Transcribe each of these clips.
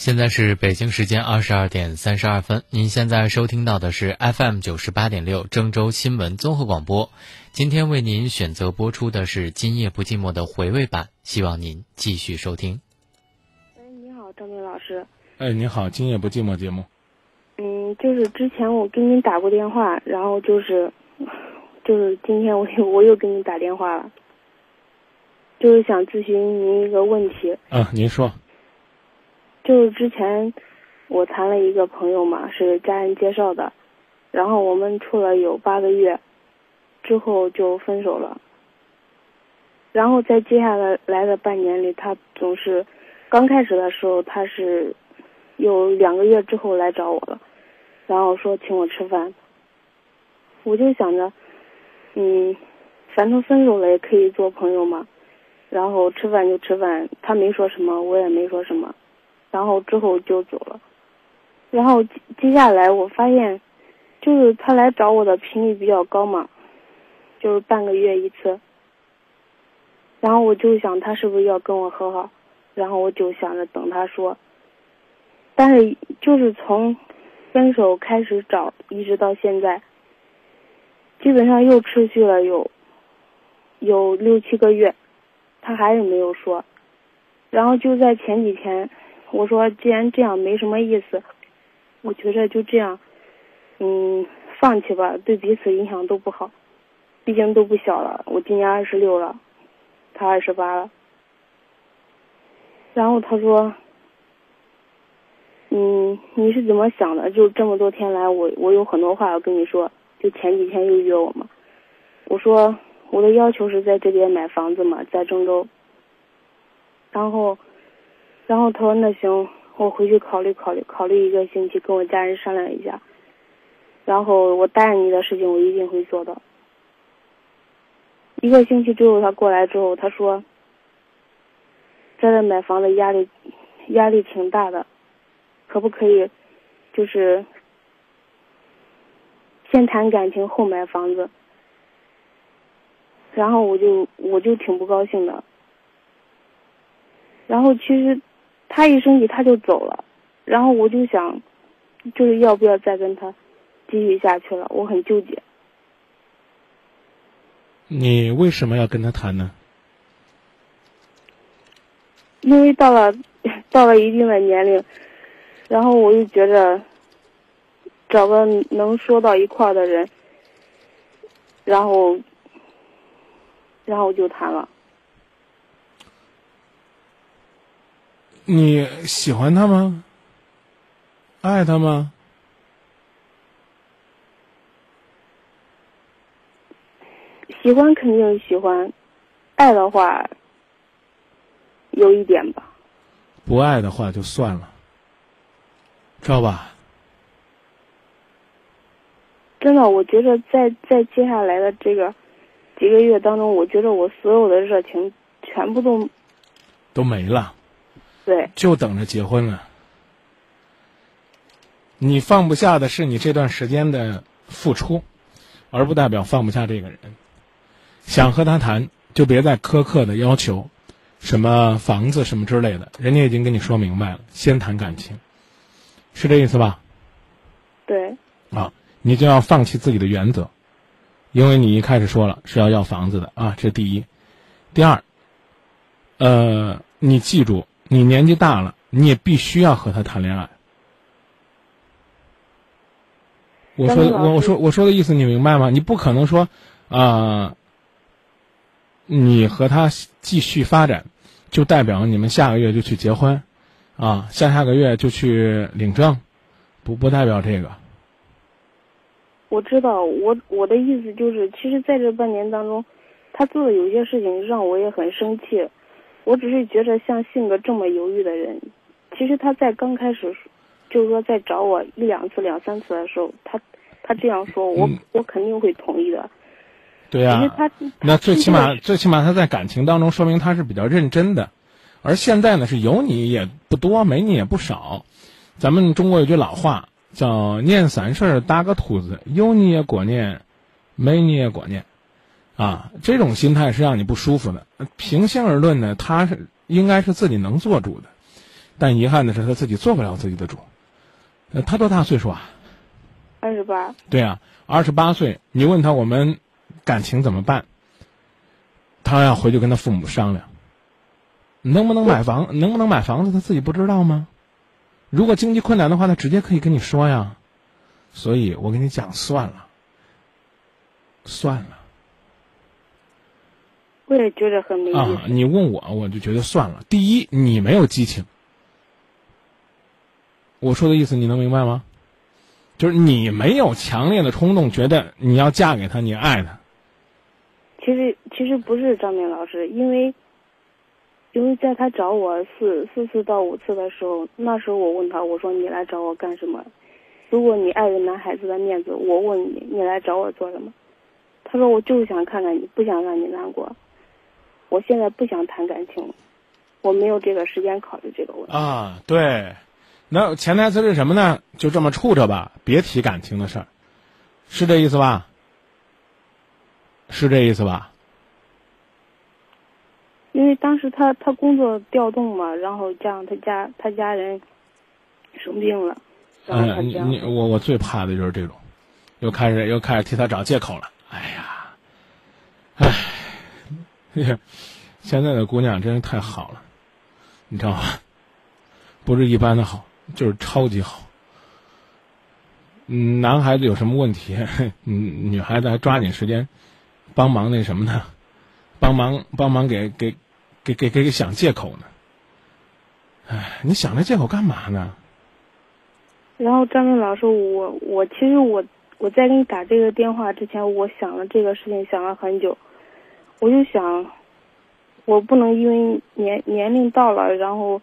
现在是北京时间二十二点三十二分，您现在收听到的是 FM 九十八点六郑州新闻综合广播。今天为您选择播出的是《今夜不寂寞》的回味版，希望您继续收听。哎，你好，张明老师。哎，你好，《今夜不寂寞》节目。嗯，就是之前我给您打过电话，然后就是，就是今天我又 我又给你打电话了，就是想咨询您一个问题。嗯，您说。就是之前我谈了一个朋友嘛，是家人介绍的，然后我们处了有八个月，之后就分手了。然后在接下来来的半年里，他总是刚开始的时候他是有两个月之后来找我了，然后说请我吃饭。我就想着，嗯，反正分手了也可以做朋友嘛，然后吃饭就吃饭，他没说什么，我也没说什么。然后之后就走了，然后接下来我发现，就是他来找我的频率比较高嘛，就是半个月一次。然后我就想他是不是要跟我和好，然后我就想着等他说。但是就是从分手开始找，一直到现在，基本上又持续了有有六七个月，他还是没有说。然后就在前几天。我说，既然这样没什么意思，我觉着就这样，嗯，放弃吧，对彼此影响都不好，毕竟都不小了。我今年二十六了，他二十八了。然后他说，嗯，你是怎么想的？就这么多天来，我我有很多话要跟你说。就前几天又约我嘛，我说我的要求是在这边买房子嘛，在郑州。然后。然后他说：“那行，我回去考虑考虑，考虑一个星期，跟我家人商量一下。然后我答应你的事情，我一定会做到。”一个星期之后，他过来之后，他说：“在这买房子压力压力挺大的，可不可以，就是先谈感情后买房子？”然后我就我就挺不高兴的。然后其实。他一生气他就走了，然后我就想，就是要不要再跟他继续下去了？我很纠结。你为什么要跟他谈呢？因为到了到了一定的年龄，然后我就觉着找个能说到一块儿的人，然后然后就谈了。你喜欢他吗？爱他吗？喜欢肯定喜欢，爱的话有一点吧。不爱的话就算了，知道吧？真的，我觉得在在接下来的这个几个月当中，我觉得我所有的热情全部都都没了。对，就等着结婚了。你放不下的是你这段时间的付出，而不代表放不下这个人。想和他谈，就别再苛刻的要求什么房子什么之类的，人家已经跟你说明白了，先谈感情，是这意思吧？对。啊，你就要放弃自己的原则，因为你一开始说了是要要房子的啊，这第一。第二，呃，你记住。你年纪大了，你也必须要和他谈恋爱。我说我我说我说的意思你明白吗？你不可能说啊，你和他继续发展，就代表你们下个月就去结婚，啊，下下个月就去领证，不不代表这个。我知道，我我的意思就是，其实在这半年当中，他做的有些事情让我也很生气。我只是觉得像性格这么犹豫的人，其实他在刚开始，就是说在找我一两次、两三次的时候，他他这样说，我我肯定会同意的。对呀，他那最起码最起码他在感情当中说明他是比较认真的，而现在呢是有你也不多，没你也不少。咱们中国有句老话叫“念三事搭个兔子”，有你也过念，没你也过念。啊，这种心态是让你不舒服的。平心而论呢，他是应该是自己能做主的。但遗憾的是他自己做不了自己的主。呃，他多大岁数啊？二十八。对啊，二十八岁。你问他我们感情怎么办？他要回去跟他父母商量。能不能买房？能不能买房子？他自己不知道吗？如果经济困难的话，他直接可以跟你说呀。所以我跟你讲，算了，算了。我也觉得很没意思。啊，你问我，我就觉得算了。第一，你没有激情。我说的意思你能明白吗？就是你没有强烈的冲动，觉得你要嫁给他，你爱他。其实其实不是张明老师，因为因为在他找我四四次到五次的时候，那时候我问他，我说你来找我干什么？如果你碍着男孩子的面子，我问你，你来找我做什么？他说我就是想看看你，不想让你难过。我现在不想谈感情，我没有这个时间考虑这个问题。啊，对。那潜台词是什么呢？就这么处着吧，别提感情的事儿，是这意思吧？是这意思吧？因为当时他他工作调动嘛，然后加上他家他家人生病了，然后他嗯，这样。你我我最怕的就是这种，又开始又开始替他找借口了。哎呀，哎，现在的姑娘真是太好了，你知道吗？不是一般的好。就是超级好，嗯，男孩子有什么问题，嗯，女孩子还抓紧时间帮忙那什么呢？帮忙帮忙给给给给给想借口呢？哎，你想这借口干嘛呢？然后张明老师，我我其实我我在给你打这个电话之前，我想了这个事情想了很久，我就想，我不能因为年年龄到了，然后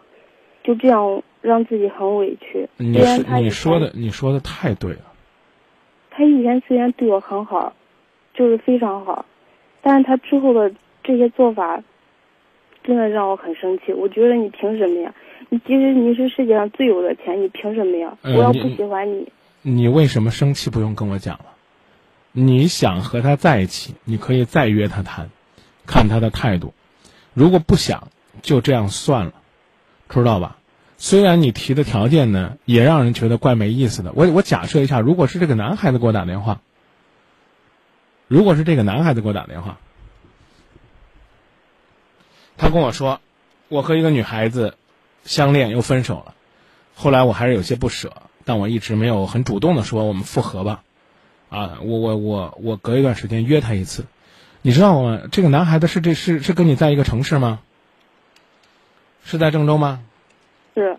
就这样。让自己很委屈。你你说的你说的太对了。他以前虽然对我很好，就是非常好，但是他之后的这些做法，真的让我很生气。我觉得你凭什么呀？你即使你是世界上最有的钱，你凭什么呀？嗯、我要不喜欢你，你为什么生气？不用跟我讲了。你想和他在一起，你可以再约他谈，看他的态度。如果不想，就这样算了，知道吧？虽然你提的条件呢，也让人觉得怪没意思的。我我假设一下，如果是这个男孩子给我打电话，如果是这个男孩子给我打电话，他跟我说，我和一个女孩子相恋又分手了，后来我还是有些不舍，但我一直没有很主动的说我们复合吧。啊，我我我我隔一段时间约他一次，你知道吗？这个男孩子是这是是跟你在一个城市吗？是在郑州吗？是，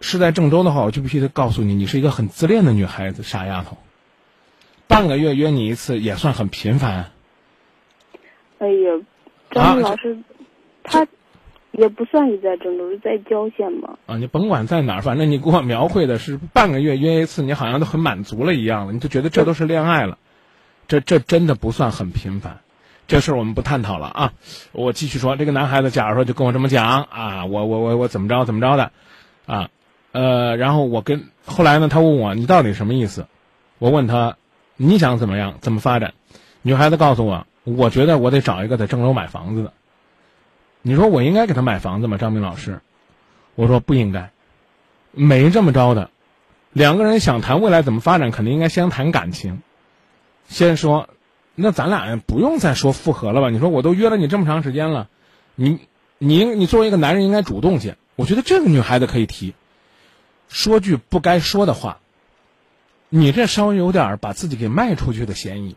是在郑州的话，我就必须得告诉你，你是一个很自恋的女孩子，傻丫头。半个月约你一次也算很频繁。哎呀，张明老师，他也不算是在郑州，是在郊县嘛。啊，你甭管在哪儿，反正你给我描绘的是半个月约一次，你好像都很满足了一样了，你就觉得这都是恋爱了。这这真的不算很频繁。这事儿我们不探讨了啊！我继续说，这个男孩子假如说就跟我这么讲啊，我我我我怎么着怎么着的，啊，呃，然后我跟后来呢，他问我你到底什么意思？我问他你想怎么样怎么发展？女孩子告诉我，我觉得我得找一个在郑州买房子的。你说我应该给他买房子吗？张明老师，我说不应该，没这么着的。两个人想谈未来怎么发展，肯定应该先谈感情，先说。那咱俩不用再说复合了吧？你说我都约了你这么长时间了，你你你作为一个男人应该主动些。我觉得这个女孩子可以提，说句不该说的话。你这稍微有点把自己给卖出去的嫌疑，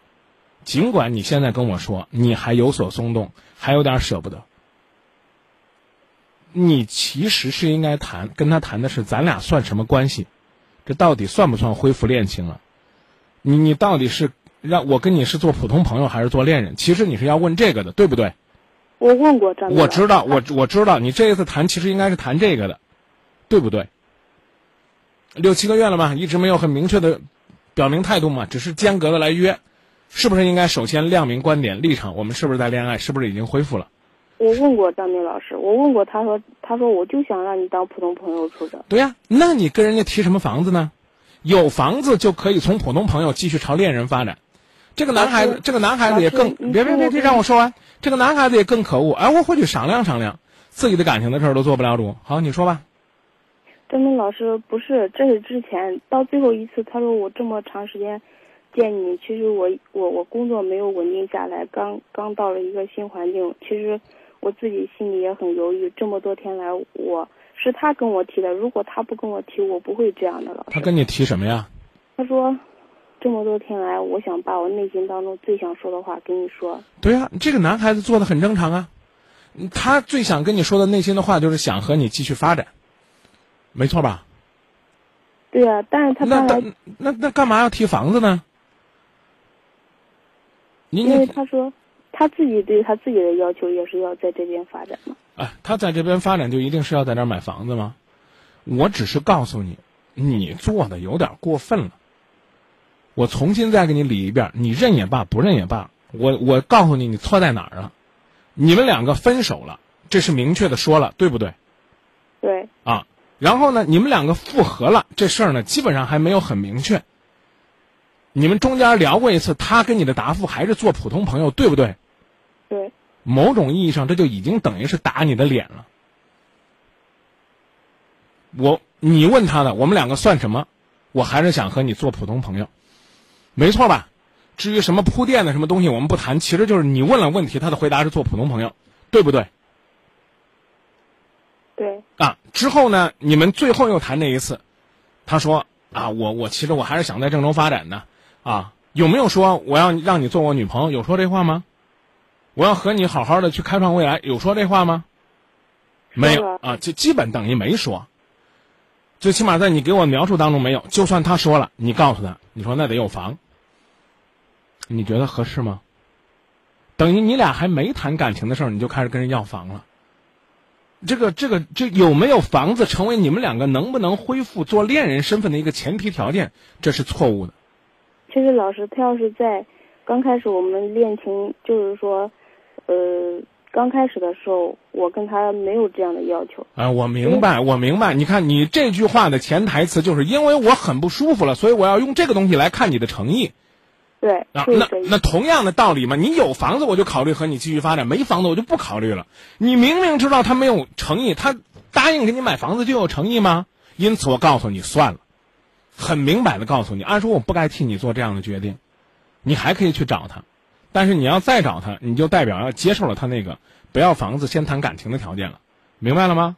尽管你现在跟我说你还有所松动，还有点舍不得。你其实是应该谈，跟他谈的是咱俩算什么关系？这到底算不算恢复恋情了？你你到底是？让我跟你是做普通朋友还是做恋人？其实你是要问这个的，对不对？我问过张。我知道，我我知道，你这一次谈其实应该是谈这个的，对不对？六七个月了嘛，一直没有很明确的表明态度嘛，只是间隔的来约，是不是应该首先亮明观点立场？我们是不是在恋爱？是不是已经恢复了？我问过张明老师，我问过他说，他说我就想让你当普通朋友处着。对呀，那你跟人家提什么房子呢？有房子就可以从普通朋友继续朝恋人发展。这个男孩子，这个男孩子也更别别别别让我说完。这个男孩子也更可恶，哎，我回去商量商量，自己的感情的事儿都做不了主。好，你说吧。张明老师，不是，这是之前到最后一次，他说我这么长时间见你，其实我我我工作没有稳定下来，刚刚到了一个新环境，其实我自己心里也很犹豫。这么多天来，我是他跟我提的，如果他不跟我提，我不会这样的。老师，他跟你提什么呀？他说，这么多天来，我想把我内心当中最想说的话跟你说。对呀、这个男孩子做的很正常啊，他最想跟你说的内心的话就是想和你继续发展，没错吧？对啊，但是他那，那那那干嘛要提房子呢？你因为他说他自己对他自己的要求也是要在这边发展嘛。哎，他在这边发展就一定是要在这儿买房子吗？我只是告诉你，你做的有点过分了。我重新再给你理一遍，你认也罢，不认也罢，我我告诉你，你错在哪儿了？你们两个分手了，这是明确的说了，对不对？对，啊，然后呢，你们两个复合了，这事儿呢，基本上还没有很明确。你们中间聊过一次，他跟你的答复还是做普通朋友，对不对？对，某种意义上，这就已经等于是打你的脸了。我，你问他的，我们两个算什么？我还是想和你做普通朋友，没错吧？至于什么铺垫的什么东西，我们不谈，其实就是你问了问题，他的回答是做普通朋友，对不对？对，啊，之后呢，你们最后又谈那一次，他说啊，我我其实我还是想在郑州发展的，啊，有没有说我要让你做我女朋友？有说这话吗？我要和你好好的去开创未来，有说这话吗？没有啊，就基本等于没说。最起码在你给我描述当中没有。就算他说了，你告诉他，你说那得有房，你觉得合适吗？等于你俩还没谈感情的时候，你就开始跟人要房了。这个这个这有没有房子，成为你们两个能不能恢复做恋人身份的一个前提条件，这是错误的。其实老师他要是在刚开始我们恋情，就是说，呃，刚开始的时候，我跟他没有这样的要求。啊，我明白，我明白。你看，你这句话的潜台词就是因为我很不舒服了，所以我要用这个东西来看你的诚意。对，啊，就是这意思那那同样的道理嘛，你有房子我就考虑和你继续发展，没房子我就不考虑了。你明明知道他没有诚意，他答应给你买房子就有诚意吗？因此我告诉你算了，很明白的告诉你，按说我不该替你做这样的决定，你还可以去找他，但是你要再找他，你就代表要接受了他那个不要房子先谈感情的条件了，明白了吗？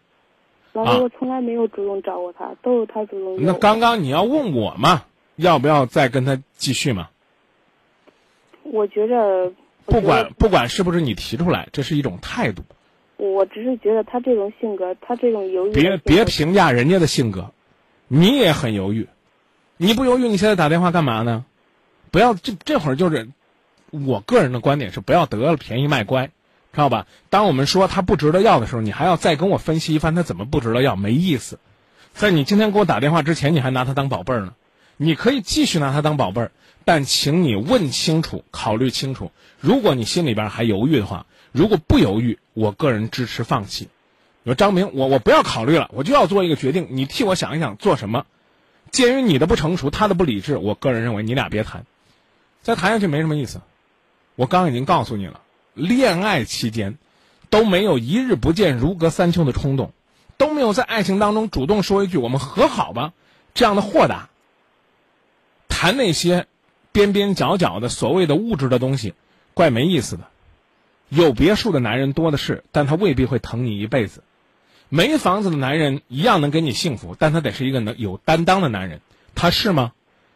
老师，啊我从来没有主动找过他，都是他主动。那刚刚你要问我嘛，要不要再跟他继续嘛？我觉着，不管不管是不是你提出来，这是一种态度。我只是觉得他这种性格，他这种犹豫别别评价人家的性格，你也很犹豫，你不犹豫，你现在打电话干嘛呢？不要这这会儿就是，我个人的观点是不要得了便宜卖乖，知道吧？当我们说他不值得要的时候，你还要再跟我分析一番他怎么不值得要，没意思。在你今天给我打电话之前，你还拿他当宝贝儿呢，你可以继续拿他当宝贝儿，但请你问清楚，考虑清楚。如果你心里边还犹豫的话，如果不犹豫，我个人支持放弃。你说张明，我我不要考虑了，我就要做一个决定，你替我想一想做什么。鉴于你的不成熟，他的不理智，我个人认为你俩别谈，再谈下去没什么意思。我刚已经告诉你了，恋爱期间都没有一日不见如隔三秋的冲动，都没有在爱情当中主动说一句“我们和好吧”这样的豁达。谈那些边边角角的所谓的物质的东西，怪没意思的。有别墅的男人多的是，但他未必会疼你一辈子。没房子的男人一样能给你幸福，但他得是一个能有担当的男人。他是吗？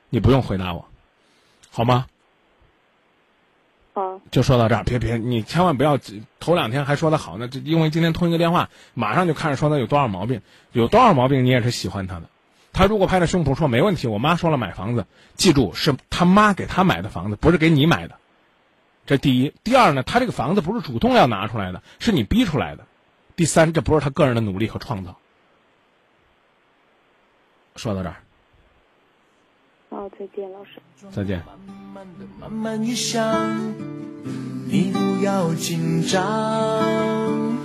你不用回答我，好吗？啊，就说到这儿，别别，你千万不要头两天还说的好呢，这因为今天通一个电话，马上就看着说他有多少毛病，有多少毛病你也是喜欢他的。他如果拍着胸脯说没问题，我妈说了买房子，记住是他妈给他买的房子，不是给你买的。这第一，第二呢，他这个房子不是主动要拿出来的，是你逼出来的。第三，这不是他个人的努力和创造。说到这儿，好，再见，老师。再见。慢慢的，慢慢一想，你不要紧张，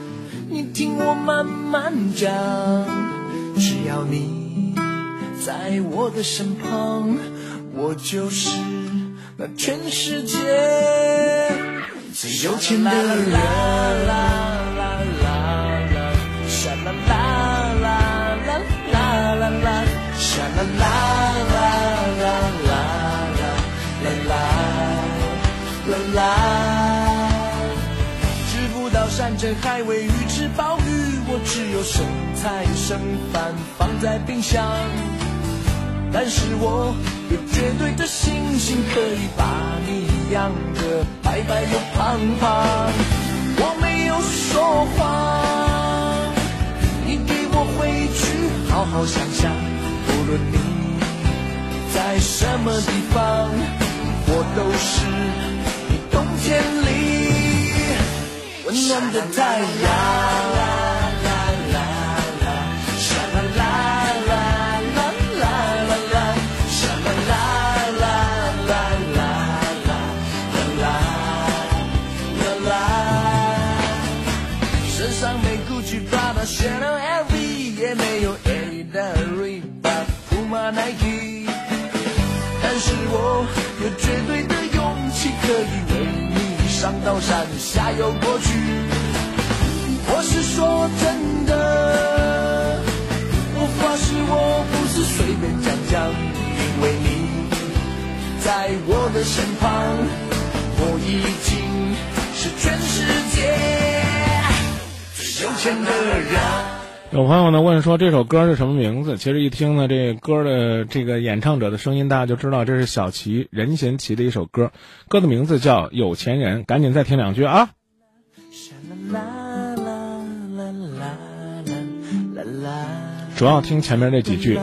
你听我慢慢讲，只要你在我的身旁，我就是那全世界最有钱的人。啦啦啦啦，啦啦啦啦啦啦。啦啦啦啦啦啦啦啦啦，吃不到山珍海味，鱼翅鲍鱼，我只有剩菜剩饭放在冰箱。但是我有绝对的信心，可以把你养得白白又胖胖。我没有说谎，你给我回去好好想想。无论你在什么地方，我都是你冬天里温暖的太阳。可以为你上刀山下油锅去。我是说真的，我发誓我不是随便讲讲，因为你在我的身旁，我已经是全世界最。有钱的人。有朋友呢问说这首歌是什么名字？其实一听呢这歌的这个演唱者的声音，大家就知道这是小齐任贤齐的一首歌，歌的名字叫《有钱人》。赶紧再听两句啊！主要听前面那几句。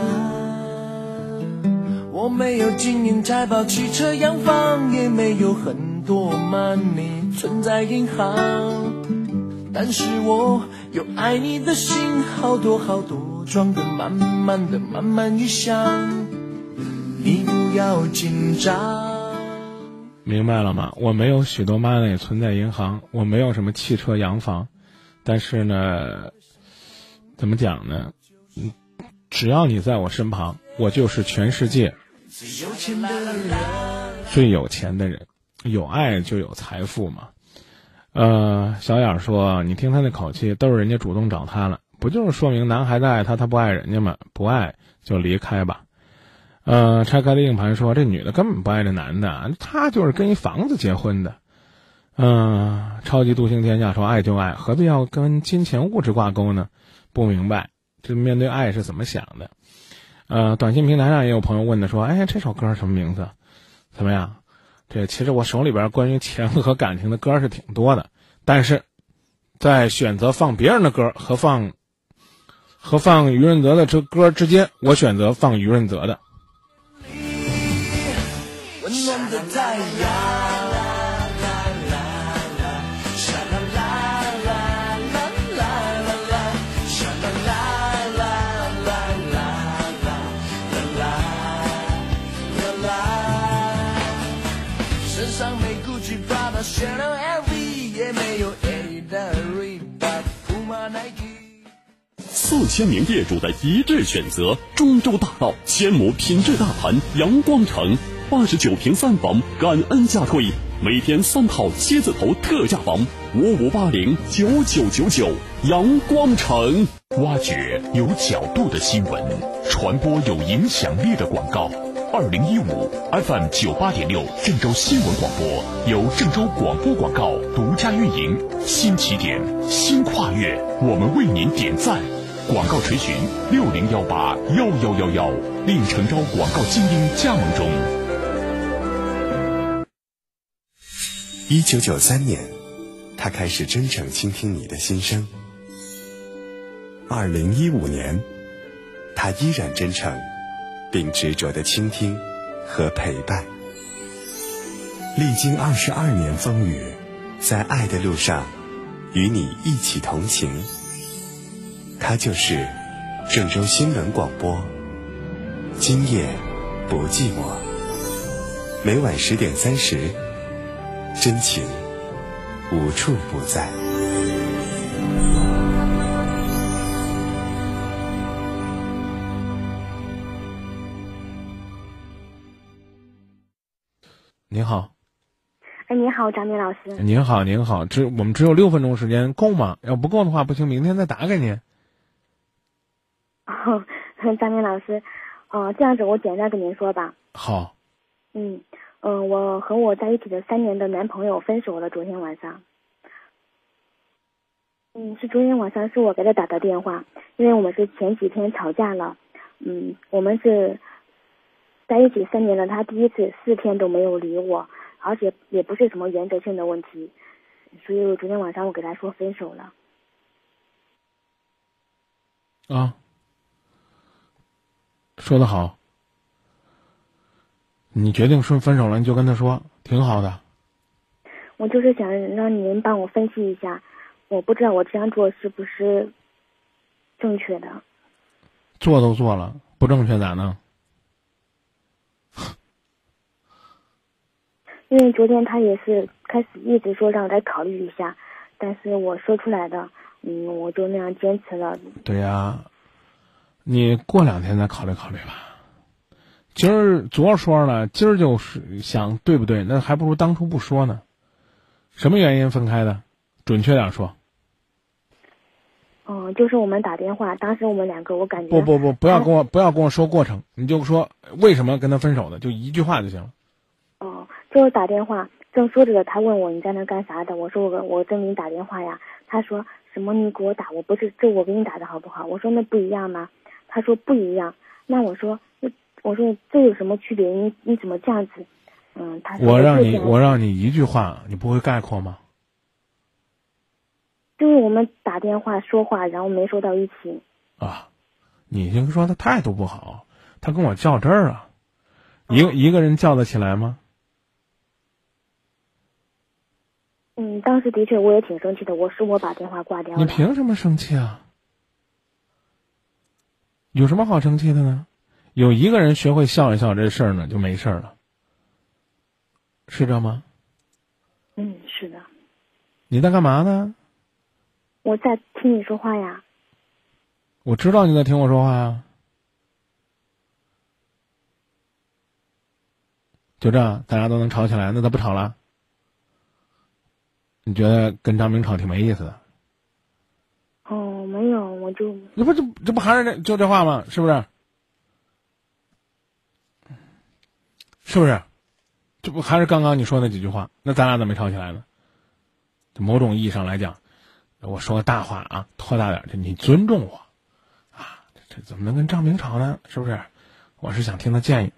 我没有金银财宝、汽车洋房，也没有很多 money 存在银行。但是我有爱你的心，好多好多，装得满满的，慢慢一想，你不要紧张。明白了吗？我没有许多 money 存在银行，我没有什么汽车洋房，但是呢，怎么讲呢？嗯，只要你在我身旁，我就是全世界最有钱的人。最有钱的人。有爱就有财富嘛。呃，小眼说：“你听他那口气，都是人家主动找他了，不就是说明男孩子爱他，他不爱人家吗？不爱就离开吧。”呃，拆开了硬盘说：“这女的根本不爱这男的，他就是跟一房子结婚的。”嗯，超级独行天下说：“爱就爱，何必要跟金钱物质挂钩呢？”不明白，这面对爱是怎么想的？呃，短信平台上也有朋友问的说：“哎，这首歌什么名字？怎么样？”对其实我手里边关于钱和感情的歌是挺多的，但是在选择放别人的歌和放和放余润泽的这歌之间，我选择放余润泽的。温暖的太阳。四千名业主的一致选择，中州大道千亩品质大盘阳光城，八十九平三房，感恩价推，每天三套蝎子头特价房，五五八零九九九九，阳光城。挖掘有角度的新闻，传播有影响力的广告。二零一五 FM 九八点六郑州新闻广播由郑州广播广告独家运营，新起点，新跨越，我们为您点赞。广告垂询六零幺八幺幺幺幺，另诚招广告精英加盟中。一九九三年，他开始真诚倾听你的心声。二零一五年，他依然真诚，并执着的倾听和陪伴。历经二十二年风雨，在爱的路上，与你一起同行。他就是郑州新闻广播，今夜不寂寞。每晚十点三十，真情无处不在。您好，哎，您好，张明老师。您好，您好，只我们只有六分钟时间，够吗？要不够的话，不行，明天再打给您。哦，张明老师，嗯、这样子我简单跟您说吧。好，嗯嗯、我和我在一起的三年的男朋友分手了，昨天晚上。嗯，是昨天晚上是我给他打的电话，因为我们是前几天吵架了。嗯，我们是在一起三年了，他第一次四天都没有理我，而且也不是什么原则性的问题，所以我昨天晚上我给他说分手了。啊，说的好。你决定说分手了，你就跟他说，挺好的。我就是想让您帮我分析一下，我不知道我这样做是不是正确的。做都做了，不正确咋弄？因为昨天他也是开始一直说让我再考虑一下，但是我说出来的，嗯，我就那样坚持了。对呀，你过两天再考虑考虑吧。今儿昨儿说了，今儿就是想对不对？那还不如当初不说呢。什么原因分开的？准确点说。嗯，就是我们打电话，当时我们两个，我感觉不不不，不要跟我不要跟我说过程，你就说为什么跟他分手的，就一句话就行了。哦，就是打电话，正说着的，他问我你在那干啥的？我说我我正给你打电话呀。他说什么你给我打，我不是这我给你打的好不好？我说那不一样吗？他说不一样。那我说那我说这有什么区别？你你怎么这样子？嗯，他说我让你我让你一句话，你不会概括吗？就是我们打电话说话，然后没说到一起。啊，你就说他态度不好，他跟我较真儿啊，一个一个人较得起来吗？嗯，当时的确我也挺生气的，我是我把电话挂掉你。凭什么生气啊？有什么好生气的呢？有一个人学会笑一笑这事儿呢，就没事儿了，是这吗？嗯，是的，你在干嘛呢？我在听你说话呀。我知道你在听我说话呀。就这样，大家都能吵起来，那他不吵了？你觉得跟张明吵挺没意思的？这不这这不还是这就这话吗？是不是？是不是？这不还是刚刚你说那几句话？那咱俩怎么没吵起来呢？某种意义上来讲，我说个大话啊，拖大点，就你尊重我啊，这这怎么能跟张明吵呢？是不是？我是想听他建议。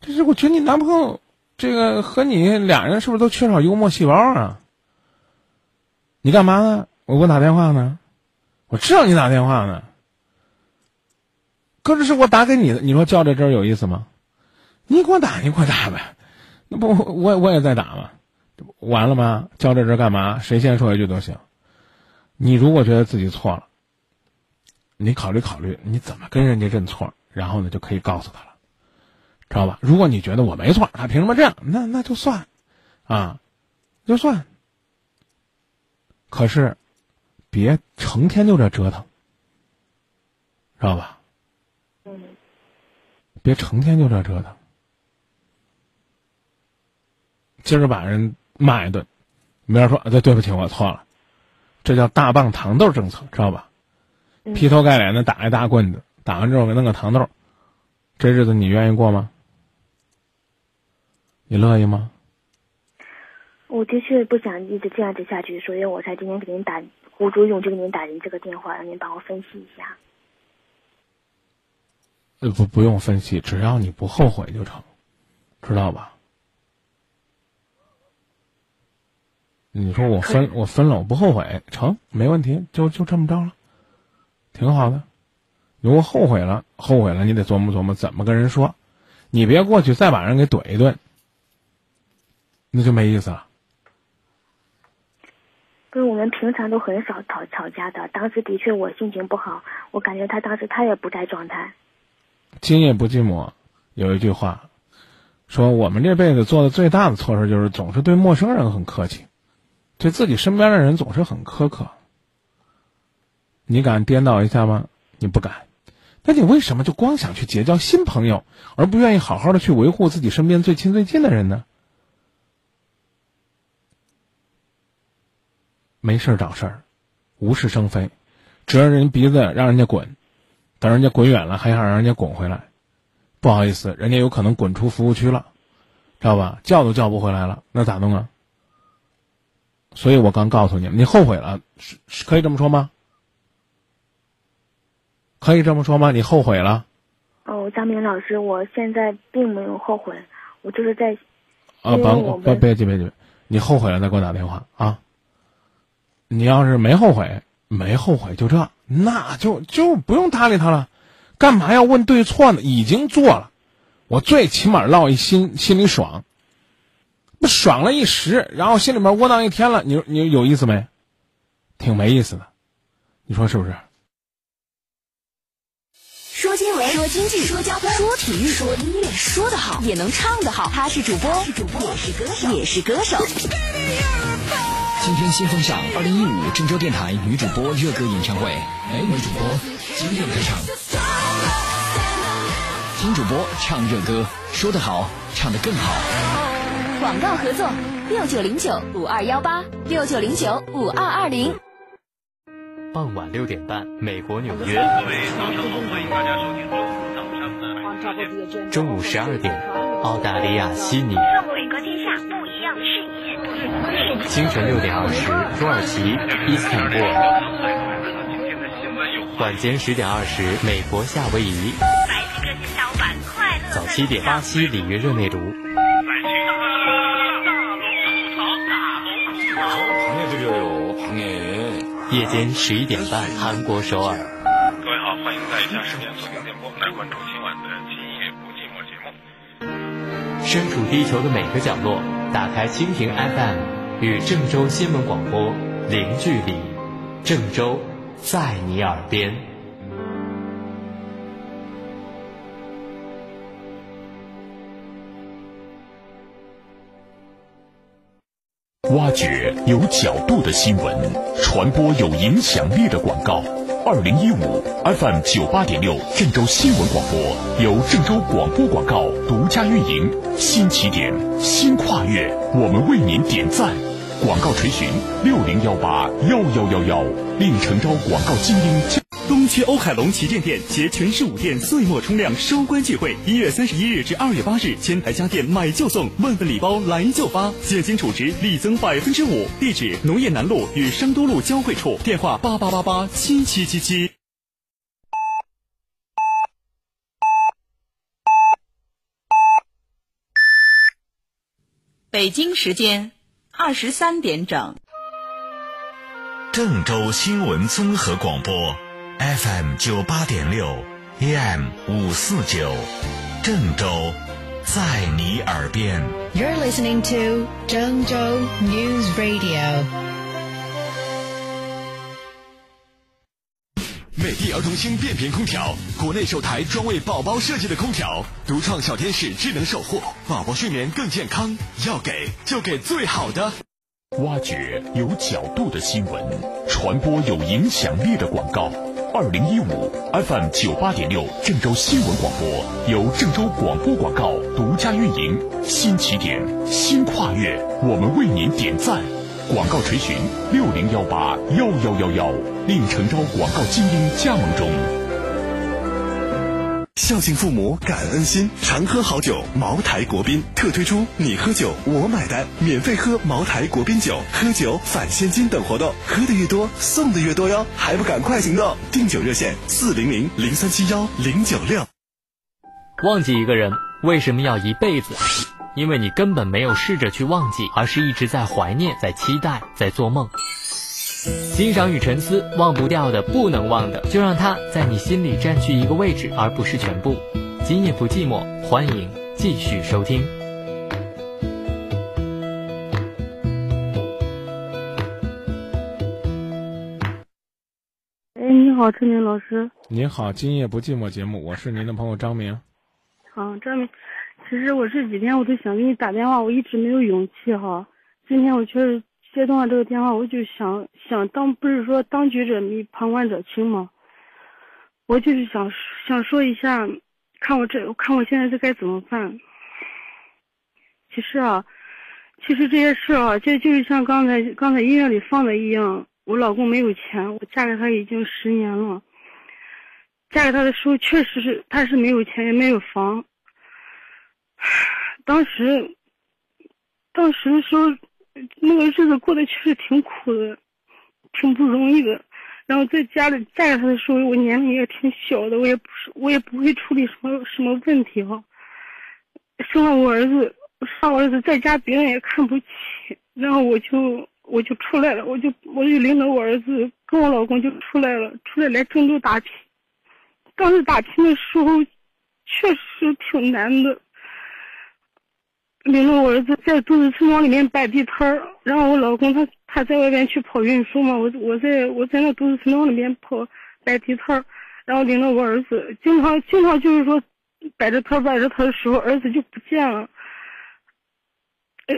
这是我觉得你男朋友这个和你俩人是不是都缺少幽默细胞啊？你干嘛呢？我给我打电话呢？我知道你打电话呢，可是是我打给你的，你说较这真儿有意思吗？你给我打，你给我打呗，那不我我也在打吗？完了吗？较这真儿干嘛？谁先说一句都行。你如果觉得自己错了，你考虑考虑你怎么跟人家认错，然后呢就可以告诉他了，知道吧？如果你觉得我没错，他凭什么这样？那那就算，啊，就算。可是。别成天就这折腾，知道吧？嗯别成天就这折腾。今儿把人骂一顿，明儿说对对不起，我错了，这叫大棒糖豆政策，知道吧？嗯劈头盖脸的打一大棍子，打完之后给弄个糖豆，这日子你愿意过吗？你乐意吗？我的确不想一直这样子下去，所以我才今天给您打胡诌用就给您打您这个电话，让您帮我分析一下。呃，不不用分析，只要你不后悔就成，知道吧？你说我分我分了，我不后悔，成，没问题，就就这么着了，挺好的。如果后悔了，后悔了，你得琢磨琢磨怎么跟人说，你别过去再把人给怼一顿，那就没意思了。因为我们平常都很少吵吵架的，当时的确我心情不好，我感觉他当时他也不在状态。今夜不寂寞，有一句话说，我们这辈子做的最大的错事就是总是对陌生人很客气，对自己身边的人总是很苛刻。你敢颠倒一下吗？你不敢。那你为什么就光想去结交新朋友，而不愿意好好的去维护自己身边最亲最近的人呢？没事儿找事儿，无事生非，指着人鼻子让人家滚，等。人家滚远了，还想让人家滚回来，不好意思，人家有可能滚出服务区了，知道吧？叫都叫不回来了，那咋弄啊？所以我刚告诉你们，你后悔了，是是可以这么说吗？可以这么说吗？你后悔了？哦，张明老师，我现在并没有后悔，我就是在，啊，甭别急别急，你后悔了再给我打电话啊！你要是没后悔，没后悔就这，那就就不用搭理他了，干嘛要问对错呢？已经做了，我最起码落一心心里爽，不爽了一时，然后心里面窝囊一天了，你你有意思没？挺没意思的，你说是不是？说新闻，说经济，说交通，说体育，说音乐，说得好也能唱得好。他是主播，是主播，也是歌手，也是歌手。今天新风尚二零一五郑州电台女主播热歌演唱会，美女主播今天开场，听主播唱热歌，说得好，唱得更好。广告合作六九零九五二幺八六九零九五二二零。傍晚六点半，美国纽约。中午十二点，澳大利亚悉尼。清晨六点二十，土耳其伊斯坦布尔。晚间十点二十，美国夏威夷。早七点，巴西里约热内卢。夜间十一点半，韩国首尔。各位好，欢迎在家时间锁定电波来关注今晚的《今夜不寂寞》节目。身处地球的每个角落，打开蜻蜓 FM，与郑州新闻广播零距离。郑州，在你耳边。挖掘有角度的新闻，传播有影响力的广告。二零一五 FM 九八点六郑州新闻广播由郑州广播广告独家运营。新起点，新跨越，我们为您点赞。广告垂询六零幺八幺幺幺幺，令诚招广告精英。东区欧凯龙旗舰店携全市五店岁末冲量收官聚会，一月三十一日至二月八日，千台家电买就送，万份礼包来就发，现金储值立增百分之五。地址：农业南路与商都路交汇处，电话八八八八七七七七。北京时间二十三点整。郑州新闻综合广播。FM 九八点六，AM 五四九，郑州，在你耳边。You're listening to 郑州 News Radio。美的儿童星变频空调，国内首台专为宝宝设计的空调，独创小天使智能守护，宝宝睡眠更健康。要给就给最好的。挖掘有角度的新闻，传播有影响力的广告。二零一五 FM 九八点六郑州新闻广播由郑州广播广告独家运营。新起点，新跨越，我们为您点赞。广告垂询六零幺八幺幺幺幺，令诚招广告精英加盟中。孝敬父母，感恩心，常喝好酒。茅台国宾特推出“你喝酒我买单”，免费喝茅台国宾酒，喝酒返现金等活动，喝的越多送的越多哟！还不赶快行动！订酒热线：四零零零三七幺零九六。忘记一个人为什么要一辈子？因为你根本没有试着去忘记，而是一直在怀念、在期待、在做梦。欣赏与沉思，忘不掉的、不能忘的，就让它在你心里占据一个位置，而不是全部。今夜不寂寞，欢迎继续收听。哎，你好，陈明老师。您好，今夜不寂寞节目，我是您的朋友张明。好，张明，其实我这几天我都想给你打电话，我一直没有勇气哈。今天我确实接通了这个电话，我就想想当不是说当局者迷，旁观者清吗？我就是想想说一下，看我这看我现在这该怎么办。其实啊，其实这些事啊，就就是像刚才刚才音乐里放的一样，我老公没有钱，我嫁给他已经十年了。嫁给他的时候，确实是他是没有钱也没有房。当时，当时的时候，那个日子过得确实挺苦的，挺不容易的。然后在家里带着他的时候，我年龄也挺小的，我也不是，我也不会处理什么什么问题哈。生了我儿子，生我儿子在家别人也看不起，然后我就我就出来了，我就我就领着我儿子跟我老公就出来了，出来来郑州打拼。当时打拼的时候，确实挺难的。领着我儿子在都市村庄里面摆地摊儿，然后我老公他他在外边去跑运输嘛，我我在我在那都市村庄里面跑摆地摊儿，然后领着我儿子，经常经常就是说摆着摊摆着摊的时候，儿子就不见了，呃，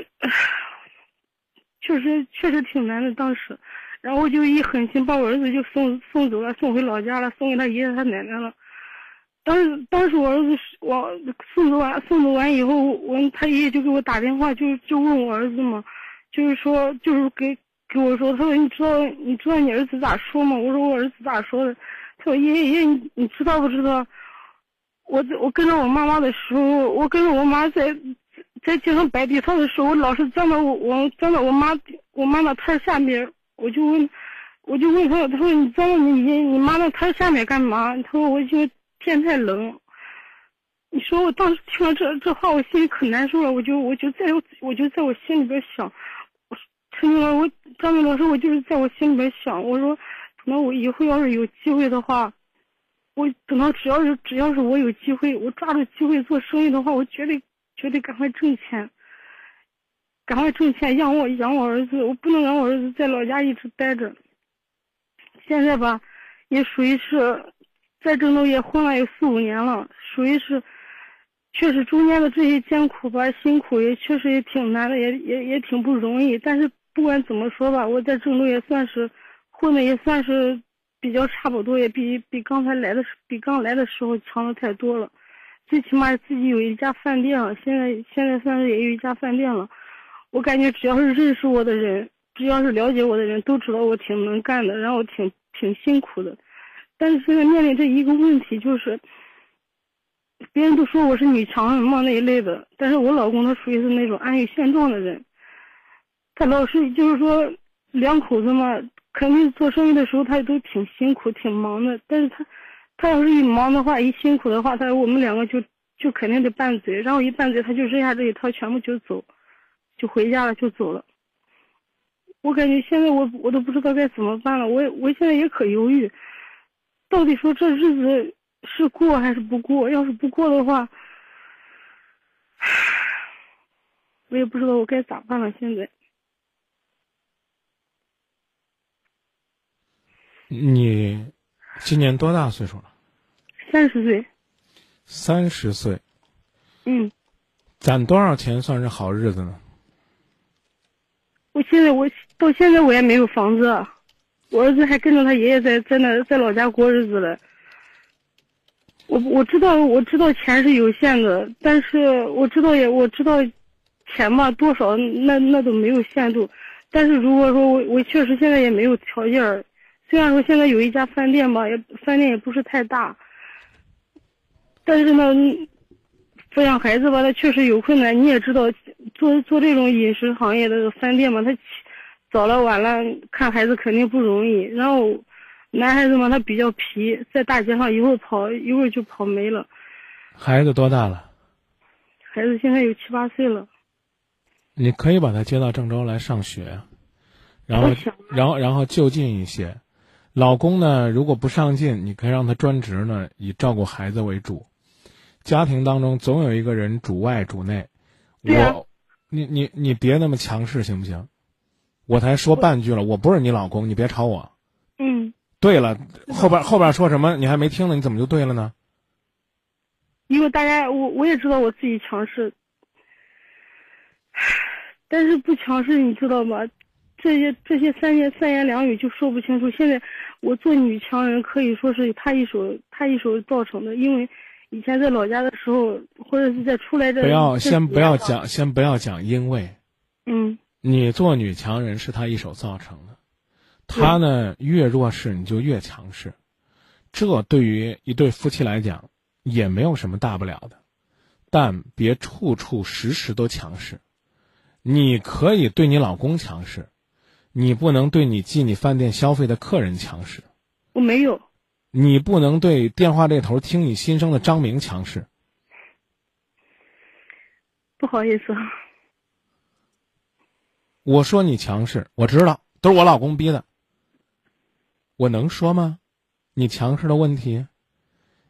确实确实挺难的当时，然后我就一狠心把我儿子就送送走了，送回老家了，送给他爷爷他奶奶了。当时，当时我儿子我送走完送走完以后，我他爷爷就给我打电话，就就问我儿子嘛，就是说就是给给我说，他说你知道你知道你儿子咋说吗？我说我儿子咋说的？他说爷爷爷爷你知道不知道？我我跟着我妈妈的时候，我跟着我妈在在街上摆地摊的时候，我老是站到我我站到我妈我妈那摊下面，我就问我就问他，他说你站到你你你妈那摊下面干嘛？他说我就。天太冷，你说我当时听了这这话，我心里可难受了。我就我就在我就在我心里边想，陈明老我张明老师，我就是在我心里边想，我说，等到我以后要是有机会的话，我等到只要是只要是我有机会，我抓住机会做生意的话，我绝对绝对赶快挣钱，赶快挣钱养我养我儿子，我不能让我儿子在老家一直待着。现在吧，也属于是。在郑州也混了有四五年了，属于是，确实中间的这些艰苦吧，辛苦也确实也挺难的，也也也挺不容易。但是不管怎么说吧，我在郑州也算是混的也算是比较差不多，也比比刚才来的比刚来的时候强的太多了。最起码自己有一家饭店了，现在现在算是也有一家饭店了。我感觉只要是认识我的人，只要是了解我的人都知道我挺能干的，然后挺挺辛苦的。但是现在面临着一个问题，就是别人都说我是女强人嘛那一类的，但是我老公他属于是那种安于现状的人，他老是就是说两口子嘛，肯定做生意的时候他也都挺辛苦挺忙的，但是他他要是一忙的话一辛苦的话，他我们两个就就肯定得拌嘴，然后一拌嘴他就扔下这一套全部就走，就回家了就走了。我感觉现在我我都不知道该怎么办了，我我现在也可犹豫。到底说这日子是过还是不过？要是不过的话，我也不知道我该咋办了。现在，你今年多大岁数了？三十岁。三十岁。嗯。攒多少钱算是好日子呢？我现在我到现在我也没有房子。我儿子还跟着他爷爷在在那在老家过日子了。我我知道我知道钱是有限的，但是我知道也我知道，钱嘛多少那那都没有限度。但是如果说我我确实现在也没有条件儿虽然说现在有一家饭店吧，也饭店也不是太大，但是呢，抚养孩子吧，他确实有困难。你也知道，做做这种饮食行业的饭店嘛，他。早了晚了，看孩子肯定不容易。然后，男孩子嘛，他比较皮，在大街上一会儿跑，一会儿就跑没了。孩子多大了？孩子现在有七八岁了。你可以把他接到郑州来上学，然后，然后，然后就近一些。老公呢，如果不上进，你可以让他专职呢，以照顾孩子为主。家庭当中总有一个人主外主内。我，你你你别那么强势，行不行？我才说半句了，我不是你老公，你别吵我。嗯。对了，后边后边说什么你还没听呢？你怎么就对了呢？因为大家，我我也知道我自己强势，但是不强势，你知道吗？这些这些三言三言两语就说不清楚。现在我做女强人，可以说是他一手他一手造成的。因为以前在老家的时候，或者是在出来这不要先不要讲，先不要讲，因为嗯。你做女强人是他一手造成的，他呢越弱势你就越强势，这对于一对夫妻来讲也没有什么大不了的，但别处处时时都强势。你可以对你老公强势，你不能对你进你饭店消费的客人强势。我没有。你不能对电话这头听你心声的张明强势。不好意思。我说你强势，我知道都是我老公逼的。我能说吗？你强势的问题，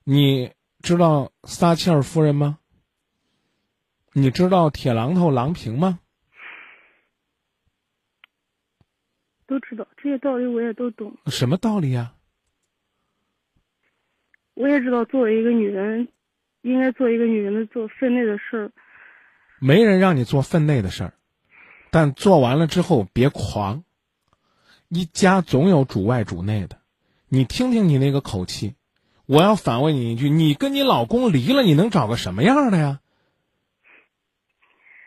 你知道撒切尔夫人吗？你知道铁榔头郎平吗？都知道这些道理，我也都懂。什么道理呀？我也知道，作为一个女人，应该做一个女人的做分内的事儿。没人让你做分内的事儿，但做完了之后别狂。一家总有主外主内的，你听听你那个口气。我要反问你一句：你跟你老公离了，你能找个什么样的呀？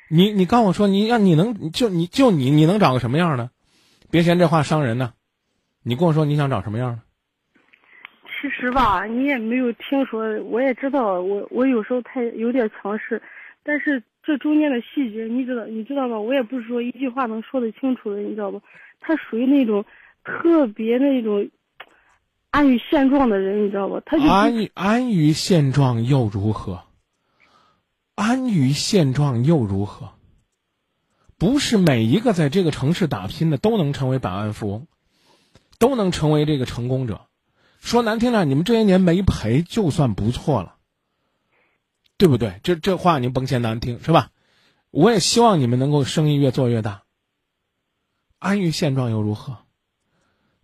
你你告我说，你让你能就你就你你能找个什么样的？别嫌这话伤人呢。你跟我说你想找什么样的？其实吧，你也没有听说，我也知道，我我有时候太有点强势，但是这中间的细节，你知道，你知道吗？我也不是说一句话能说得清楚的，你知道不？他属于那种特别那种安于现状的人，你知道不？他就安于安于现状又如何？安于现状又如何？不是每一个在这个城市打拼的都能成为百万富翁，都能成为这个成功者。说难听点，你们这些年没赔就算不错了，对不对？这这话您甭嫌难听是吧？我也希望你们能够生意越做越大。安于现状又如何？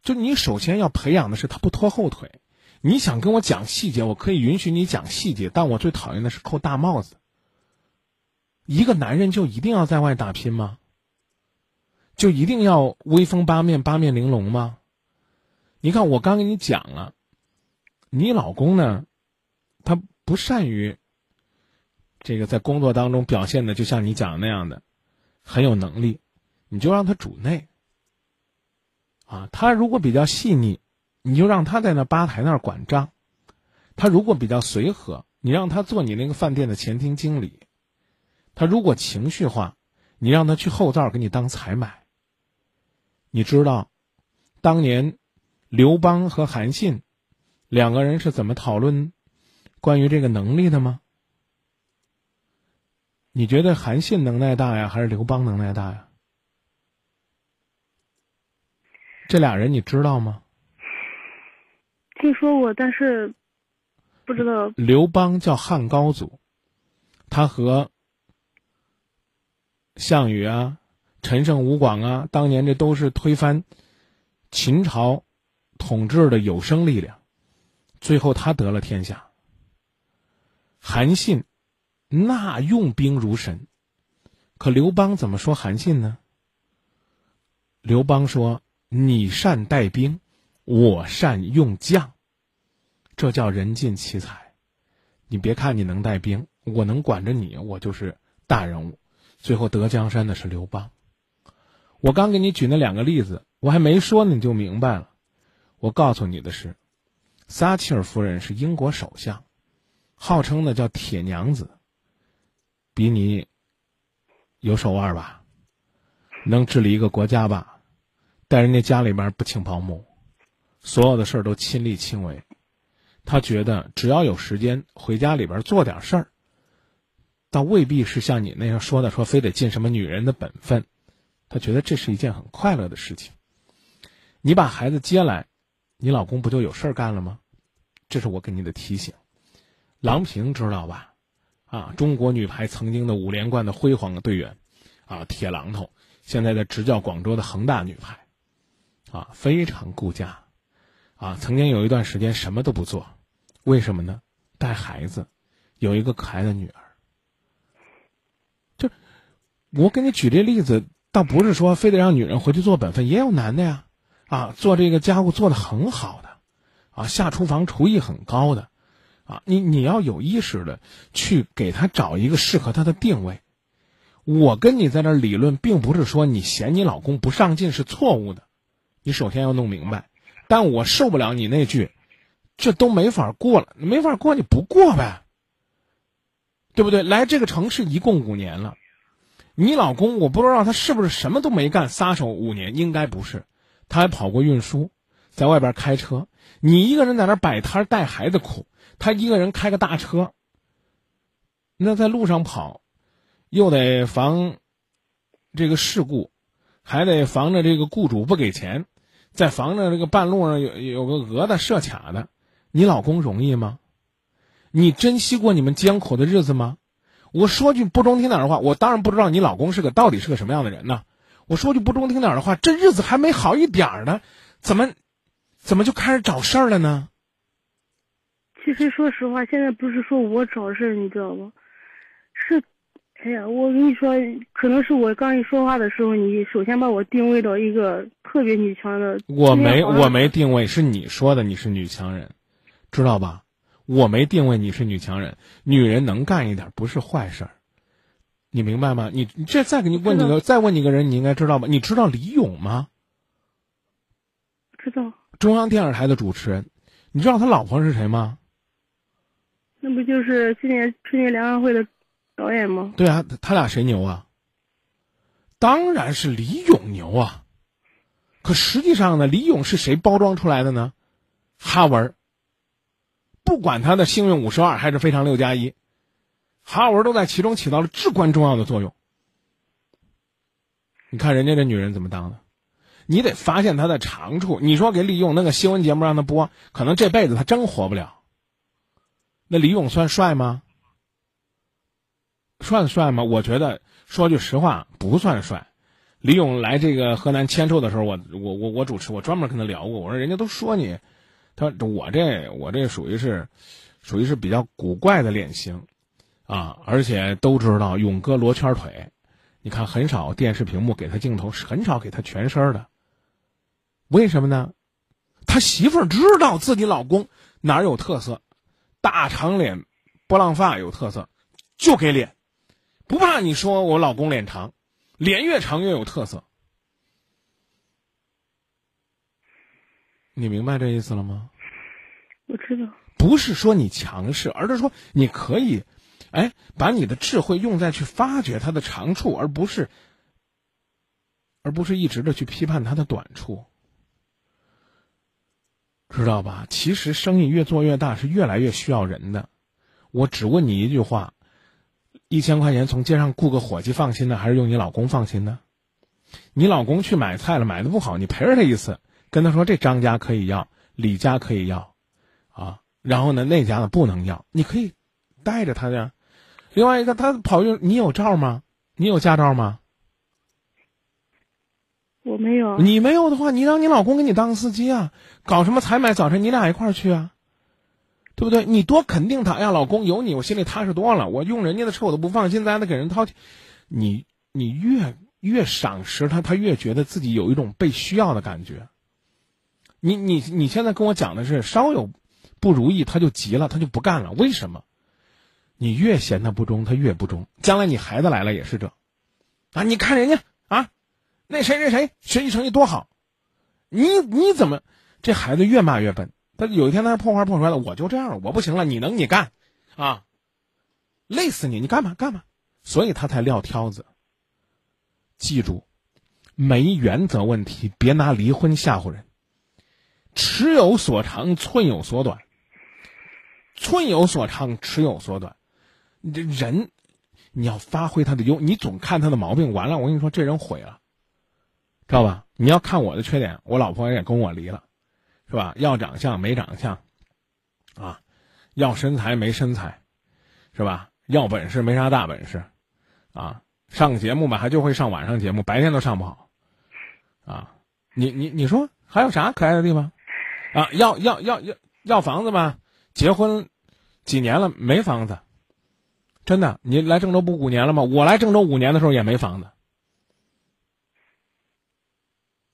就你首先要培养的是他不拖后腿。你想跟我讲细节，我可以允许你讲细节，但我最讨厌的是扣大帽子。一个男人就一定要在外打拼吗？就一定要威风八面、八面玲珑吗？你看，我刚跟你讲了，你老公呢，他不善于这个在工作当中表现的，就像你讲的那样的，很有能力，你就让他主内。啊，他如果比较细腻，你就让他在那吧台那儿管账；他如果比较随和，你让他做你那个饭店的前厅经理；他如果情绪化，你让他去后灶给你当采买。你知道，当年。刘邦和韩信两个人是怎么讨论关于这个能力的吗？你觉得韩信能耐大呀，还是刘邦能耐大呀？这俩人你知道吗？听说过，但是不知道。刘邦叫汉高祖，他和项羽啊、陈胜吴广啊，当年这都是推翻秦朝。统治的有生力量，最后他得了天下。韩信那用兵如神，可刘邦怎么说韩信呢？刘邦说：“你善带兵，我善用将，这叫人尽其才。你别看你能带兵，我能管着你，我就是大人物。最后得江山的是刘邦。我刚给你举那两个例子，我还没说呢你就明白了。”我告诉你的是，撒切尔夫人是英国首相，号称的叫铁娘子，比你有手腕吧，能治理一个国家吧，但人家家里边不请保姆，所有的事儿都亲力亲为。他觉得只要有时间回家里边做点事儿，倒未必是像你那样说的，说非得尽什么女人的本分。他觉得这是一件很快乐的事情。你把孩子接来。你老公不就有事儿干了吗？这是我给你的提醒。郎平知道吧？啊，中国女排曾经的五连冠的辉煌的队员，啊，铁榔头，现在在执教广州的恒大女排，啊，非常顾家，啊，曾经有一段时间什么都不做，为什么呢？带孩子，有一个可爱的女儿。就我给你举这例子，倒不是说非得让女人回去做本分，也有男的呀。啊，做这个家务做的很好的，啊，下厨房厨艺很高的，啊，你你要有意识的去给他找一个适合他的定位。我跟你在这理论，并不是说你嫌你老公不上进是错误的，你首先要弄明白。但我受不了你那句这都没法过了，没法过你不过呗，对不对？来这个城市一共五年了，你老公我不知道他是不是什么都没干撒手五年，应该不是，他还跑过运输，在外边开车，你一个人在那摆摊带孩子苦，他一个人开个大车，那在路上跑，又得防这个事故，还得防着这个雇主不给钱，再防着这个半路上有有个讹的设卡的。你老公容易吗？你珍惜过你们艰苦的日子吗？我说句不中听点的话，我当然不知道你老公是个到底是个什么样的人呢。我说句不中听点的话，这日子还没好一点呢，怎么怎么就开始找事儿了呢？其实说实话，现在不是说我找事儿，你知道吗？是，哎呀，我跟你说，可能是我刚一说话的时候，你首先把我定位到一个特别女强的。我没，我没定位，是你说的，你是女强人。知道吧？我没定位你是女强人，女人能干一点不是坏事儿，你明白吗？你你这再给你问你个再问你个人，你应该知道吧？你知道李勇吗？知道。中央电视台的主持人，你知道他老婆是谁吗？那不就是今年春节联欢会的导演吗？对啊，他俩谁牛啊？当然是李咏牛啊！可实际上呢，李咏是谁包装出来的呢？哈文。不管他的幸运五十二还是非常六加一，哈文都在其中起到了至关重要的作用。你看人家这女人怎么当的？你得发现他的长处。你说给李勇那个新闻节目让他播，可能这辈子他真活不了。那李勇算帅吗？算帅吗？我觉得说句实话，不算帅。李勇来这个河南签售的时候，我我我我主持，我专门跟他聊过，我说人家都说你。他我这我这属于是，属于是比较古怪的脸型，啊，而且都知道勇哥罗圈腿，你看很少电视屏幕给他镜头，很少给他全身的。为什么呢？他媳妇儿知道自己老公哪儿有特色，大长脸，波浪发有特色，就给脸，不怕你说我老公脸长，脸越长越有特色。你明白这意思了吗？我知道，不是说你强势，而是说你可以，哎，把你的智慧用在去发掘他的长处，而不是，而不是一直的去批判他的短处，知道吧？其实生意越做越大，是越来越需要人的。我只问你一句话：一千块钱从街上雇个伙计放心呢，还是用你老公放心呢？你老公去买菜了，买的不好，你陪着他一次。跟他说：“这张家可以要，李家可以要，啊，然后呢，那家呢不能要。你可以带着他的。另外一个，他跑运，你有照吗？你有驾照吗？我没有。你没有的话，你让你老公给你当司机啊，搞什么采买早晨，你俩一块儿去啊，对不对？你多肯定他，哎呀，老公有你，我心里踏实多了。我用人家的车我都不放心，咱还得给人掏钱。你你越越赏识他，他越觉得自己有一种被需要的感觉。”你你你现在跟我讲的是稍有不如意他就急了他就不干了为什么？你越嫌他不忠他越不忠，将来你孩子来了也是这，啊你看人家，那谁谁谁学习成绩多好，你你怎么这孩子越骂越笨？他有一天他破罐破摔了，我就这样了我不行了，你能你干，啊，累死你你干嘛干嘛？所以他才撂挑子。记住，没原则问题别拿离婚吓唬人。尺有所长，寸有所短。寸有所长，尺有所短。你这人，你要发挥他的优，你总看他的毛病，完了，我跟你说，这人毁了，知道吧？你要看我的缺点，我老婆也跟我离了，是吧？要长相没长相，啊，要身材没身材，是吧？要本事没啥大本事，啊，上节目吧，还就会上晚上节目，白天都上不好，啊，你你你说还有啥可爱的地方？啊，要要要要要房子吧？结婚几年了没房子？真的，你来郑州不五年了吗？我来郑州五年的时候也没房子。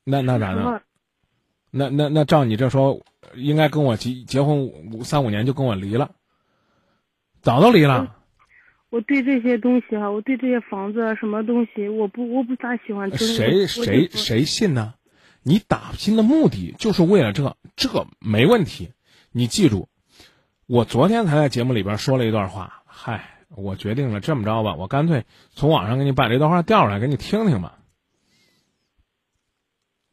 那那咋的？那那那照你这说，应该跟我结结婚五三五年就跟我离了，早都离了。我对这些东西哈，我对这些房子啊，什么东西，我不我不咋喜欢。谁谁谁信呢？你打拼的目的就是为了这，这没问题。你记住，我昨天才在节目里边说了一段话。嗨，我决定了，这么着吧，我干脆从网上给你把这段话调出来，给你听听吧。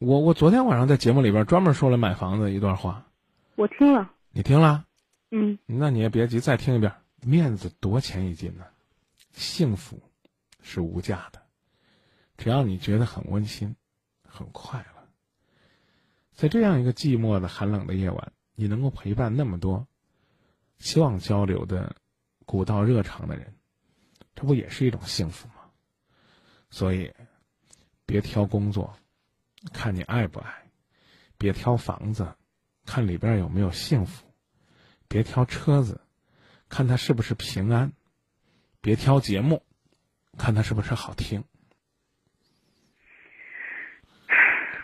我我昨天晚上在节目里边专门说了买房子一段话，我听了。你听了？嗯。那你也别急，再听一遍。面子多钱一斤呢？幸福是无价的，只要你觉得很温馨、很快乐，在这样一个寂寞的、寒冷的夜晚，你能够陪伴那么多希望交流的古道热肠的人，这不也是一种幸福吗？所以，别挑工作，看你爱不爱；别挑房子，看里边有没有幸福；别挑车子。看他是不是平安，别挑节目，看他是不是好听。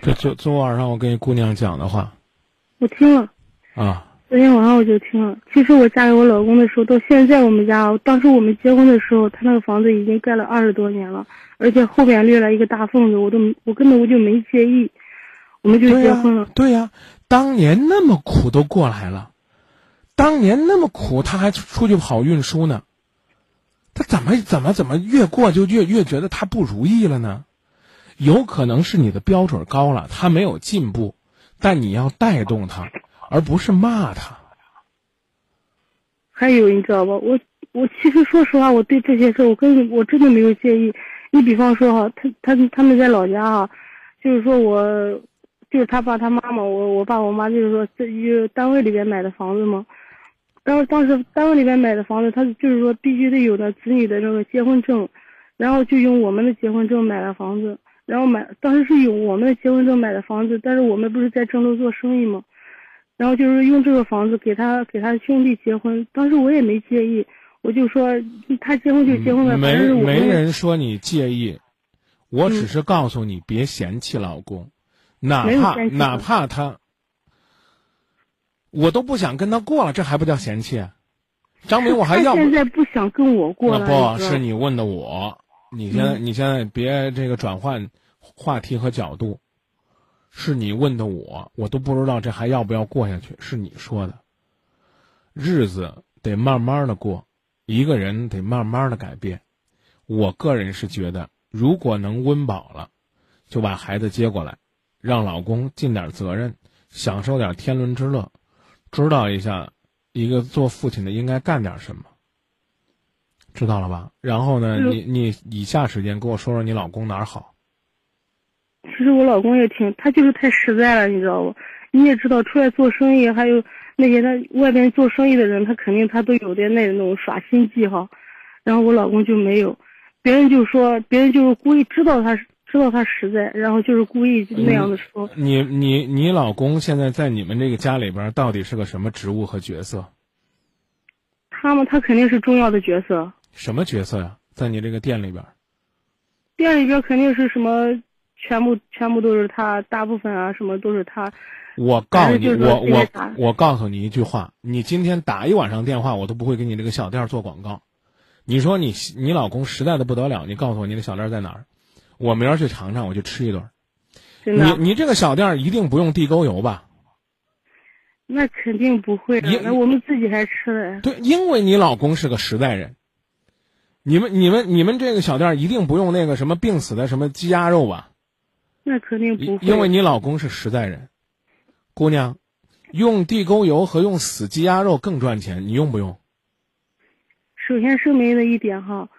这昨昨晚上我跟一姑娘讲的话，我听了啊。昨天晚上我就听了。其实我嫁给我老公的时候，到现在我们家，当时我们结婚的时候，他那个房子已经盖了二十多年了，而且后边裂了一个大缝子，我都我根本我就没介意，我们就结婚了。对呀，当年那么苦都过来了。当年那么苦，他还出去跑运输呢。他怎么怎么怎么越过就越越觉得他不如意了呢？有可能是你的标准高了，他没有进步，但你要带动他，而不是骂他。还有你知道吧？我我其实说实话，我对这些事我跟我真的没有介意。你比方说哈，他他他们在老家哈，就是说我就是他爸他妈妈，我我爸我妈就是说在单位里边买的房子嘛。然后当时单位里面买的房子，他就是说必须得有那子女的那个结婚证，然后就用我们的结婚证买了房子，然后买当时是用我们的结婚证买的房子，但是我们不是在郑州做生意嘛，然后就是用这个房子给他给他兄弟结婚，当时我也没介意，我就说他结婚就结婚了，没没人说你介意，我只是告诉你别嫌弃老公，哪怕哪怕他。我都不想跟他过了，这还不叫嫌弃？张明，我还要现在不想跟我过了。不是你问的我，你现在你现在别这个转换话题和角度，是你问的我，我都不知道这还要不要过下去。是你说的，日子得慢慢的过，一个人得慢慢的改变。我个人是觉得，如果能温饱了，就把孩子接过来，让老公尽点责任，享受点天伦之乐。知道一下，一个做父亲的应该干点什么，知道了吧？然后呢，你你以下时间跟我说说你老公哪儿好。其实我老公也挺，他就是太实在了，你知道不？你也知道，出来做生意，还有那些他外边做生意的人，他肯定他都有点那那种耍心计哈。然后我老公就没有，别人就说，别人就是故意知道他是。知道他实在，然后就是故意那样的说。你你你老公现在在你们这个家里边到底是个什么职务和角色？他嘛，他肯定是重要的角色。什么角色呀？在你这个店里边？店里边肯定是什么，全部全部都是他，大部分啊什么都是他。我告诉你，我我我告诉你一句话，你今天打一晚上电话，我都不会给你这个小店做广告。你说你你老公实在的不得了，你告诉我你的小店在哪儿？我明儿去尝尝，我去吃一顿。你你这个小店一定不用地沟油吧？那肯定不会，那我们自己还吃嘞。对，因为你老公是个实在人。你们你们你们这个小店一定不用那个什么病死的什么鸡鸭肉吧？那肯定不会。因为你老公是实在人，姑娘，用地沟油和用死鸡鸭肉更赚钱，你用不用？首先声明的一点哈，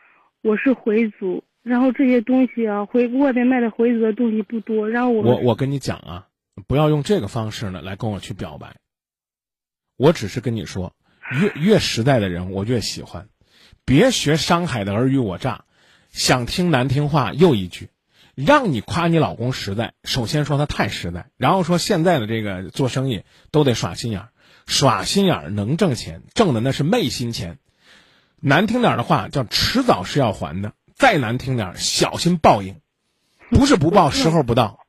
我是回族。然后这些东西啊，回外边卖的回族的东西不多。然后我我我跟你讲啊，不要用这个方式呢来跟我去表白。我只是跟你说，越越实在的人我越喜欢，别学商海的尔虞我诈，想听难听话又一句，让你夸你老公实在，首先说他太实在，然后说现在的这个做生意都得耍心眼儿，耍心眼儿能挣钱，挣的那是昧心钱，难听点的话叫迟早是要还的。再难听点，小心报应，不是不报，时候不到。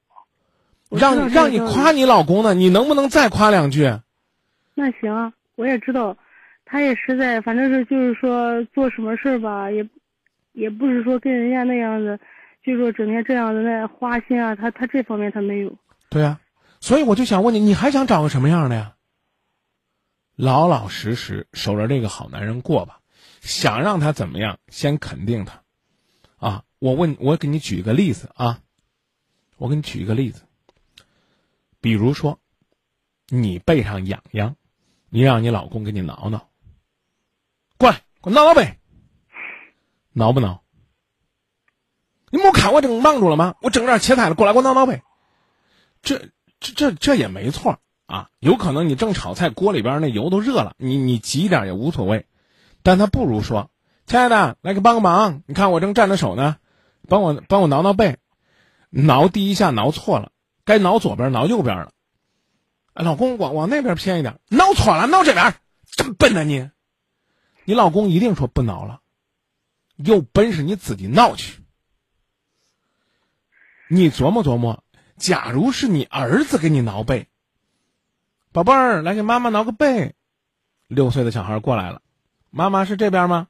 让让你夸你老公呢，你能不能再夸两句？那行，我也知道，他也实在，反正是就是说做什么事儿吧，也也不是说跟人家那样子，就是说整天这样子那花心啊，他他这方面他没有。对呀，所以我就想问你，你还想找个什么样的呀？老老实实守着这个好男人过吧。想让他怎么样，先肯定他。啊，我问，我给你举一个例子啊，我给你举一个例子。比如说，你背上痒痒，你让你老公给你挠挠。过来，给我挠挠呗。挠不挠？你没看我正忙住了吗？我正这切菜了，过来给我挠挠背。这这这这也没错啊，有可能你正炒菜，锅里边那油都热了，你你急一点也无所谓。但他不如说：“亲爱的，来给帮个忙，你看我正站着手呢，帮我帮我挠挠背，挠第一下挠错了，该挠左边挠右边了。老公往往那边偏一点，挠错了，挠这边，真笨呐你！你老公一定说不挠了，有本事你自己挠去。你琢磨琢磨，假如是你儿子给你挠背，宝贝儿，来给妈妈挠个背。六岁的小孩过来了。”妈妈是这边吗？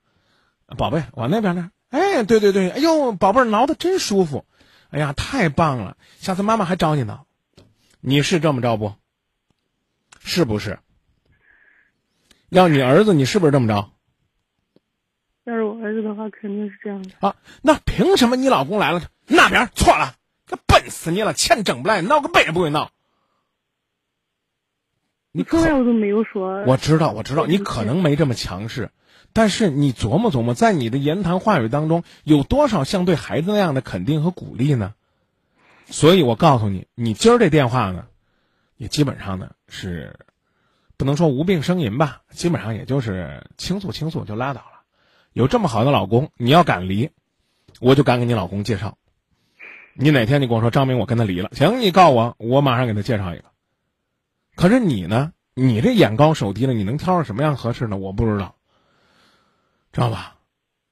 宝贝，往那边呢。哎，对对对，哎呦，宝贝儿挠的真舒服，哎呀，太棒了！下次妈妈还找你挠。你是这么着不？是不是？要你儿子，你是不是这么着？要是我儿子的话，肯定是这样的。啊，那凭什么你老公来了，那边错了？这笨死你了，钱挣不来，闹个背也不会闹。你从来我都没有说。我知道，我知道，你可能没这么强势，但是你琢磨琢磨，在你的言谈话语当中，有多少像对孩子那样的肯定和鼓励呢？所以我告诉你，你今儿这电话呢，也基本上呢是，不能说无病呻吟吧，基本上也就是倾诉倾诉就拉倒了。有这么好的老公，你要敢离，我就敢给你老公介绍。你哪天你跟我说张明，我跟他离了，行，你告我，我马上给他介绍一个。可是你呢？你这眼高手低的，你能挑上什么样合适的？我不知道，知道吧？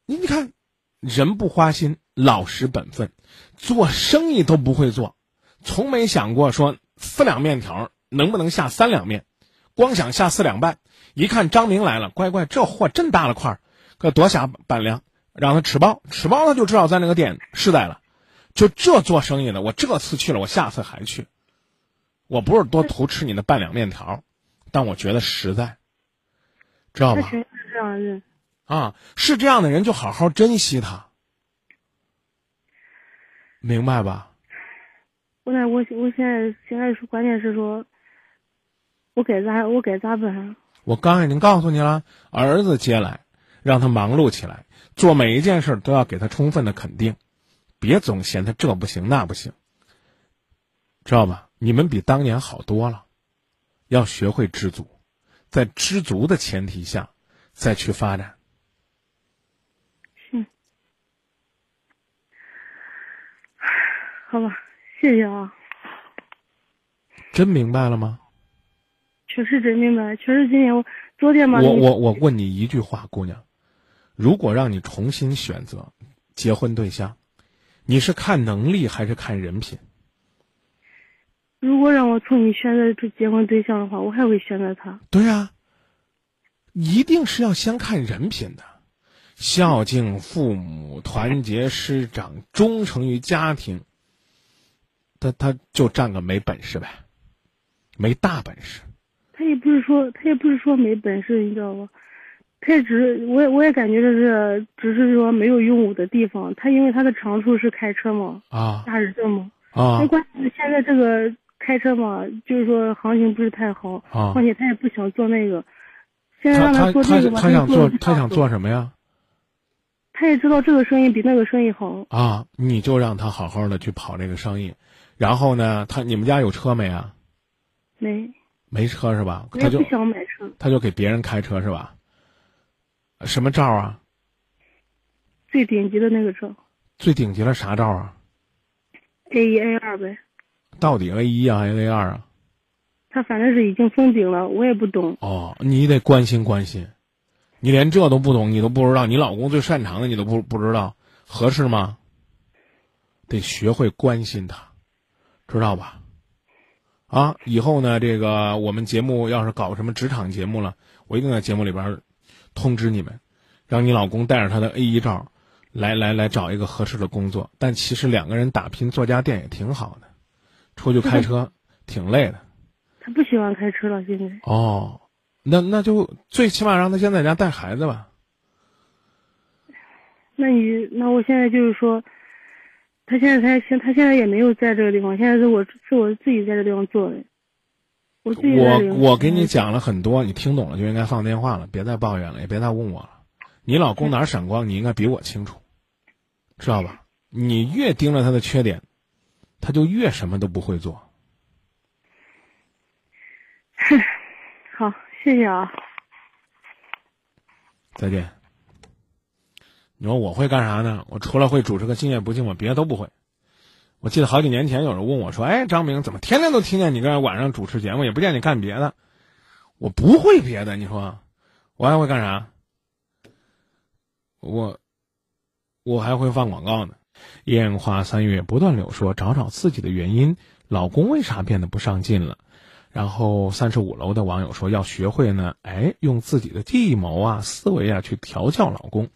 你你看，人不花心，老实本分，做生意都不会做，从没想过说四两面条能不能下三两面，光想下四两半。一看张明来了，乖乖，这货真大了块，可多下半两，让他吃饱，吃饱了就知道咱这个店实在了。就这做生意的，我这次去了，我下次还去。我不是多图吃你的半两面条，但我觉得实在，知道吧？是这样的人啊，是这样的人就好好珍惜他，明白吧？我那我我现在现在是关键是说，我该咋我该咋办？我刚已经告诉你了，儿子接来，让他忙碌起来，做每一件事都要给他充分的肯定，别总嫌他这不行那不行，知道吧？你们比当年好多了，要学会知足，在知足的前提下，再去发展。是，好吧，谢谢啊。真明白了吗？确实真明白，确实今天我昨天吧。我我我问你一句话，姑娘，如果让你重新选择结婚对象，你是看能力还是看人品？如果让我重新选择出结婚对象的话，我还会选择他。对啊，一定是要先看人品的，孝敬父母、团结师长、忠诚于家庭。他他就占个没本事呗，没大本事。他也不是说他也不是说没本事，你知道吧？他也只我也我也感觉这是只是说没有用武的地方。他因为他的长处是开车嘛，啊，驾驶证嘛，啊，那关键是现在这个。开车嘛，就是说行情不是太好，啊，况且他也不想做那个。现在让他做这个吧，他想做他想做什么呀？他也知道这个生意比那个生意好。啊，你就让他好好的去跑这个生意，然后呢，他你们家有车没啊？没。没车是吧？他就不想买车。他就给别人开车是吧？什么照啊？最顶级的那个照。最顶级的啥照啊？A 一 A 二呗。到底 A 一啊 A 二啊？他反正是已经封顶了，我也不懂。哦，你得关心关心，你连这都不懂，你都不知道，你老公最擅长的你都不不知道，合适吗？得学会关心他，知道吧？啊，以后呢，这个我们节目要是搞什么职场节目了，我一定在节目里边通知你们，让你老公带着他的 A 一照来来来找一个合适的工作。但其实两个人打拼做家电也挺好的。出去开车 挺累的，他不喜欢开车了，现在。哦，那那就最起码让他先在家带孩子吧。那你那我现在就是说，他现在他现他现在也没有在这个地方，现在是我是我自己在这地方做的。我自己我我给你讲了很多，你听懂了就应该放电话了，别再抱怨了，也别再问我了。你老公哪儿闪光，你应该比我清楚，知道吧？你越盯着他的缺点，他就越什么都不会做。好，谢谢啊。再见。你说我会干啥呢？我除了会主持个《今夜不寂寞》，别的都不会。我记得好几年前有人问我说：“哎，张明，怎么天天都听见你在晚上主持节目，也不见你干别的？”我不会别的，你说我还会干啥？我我还会放广告呢。烟花三月不断柳说：“找找自己的原因，老公为啥变得不上进了？”然后三十五楼的网友说：“要学会呢，哎，用自己的计谋啊、思维啊去调教老公。”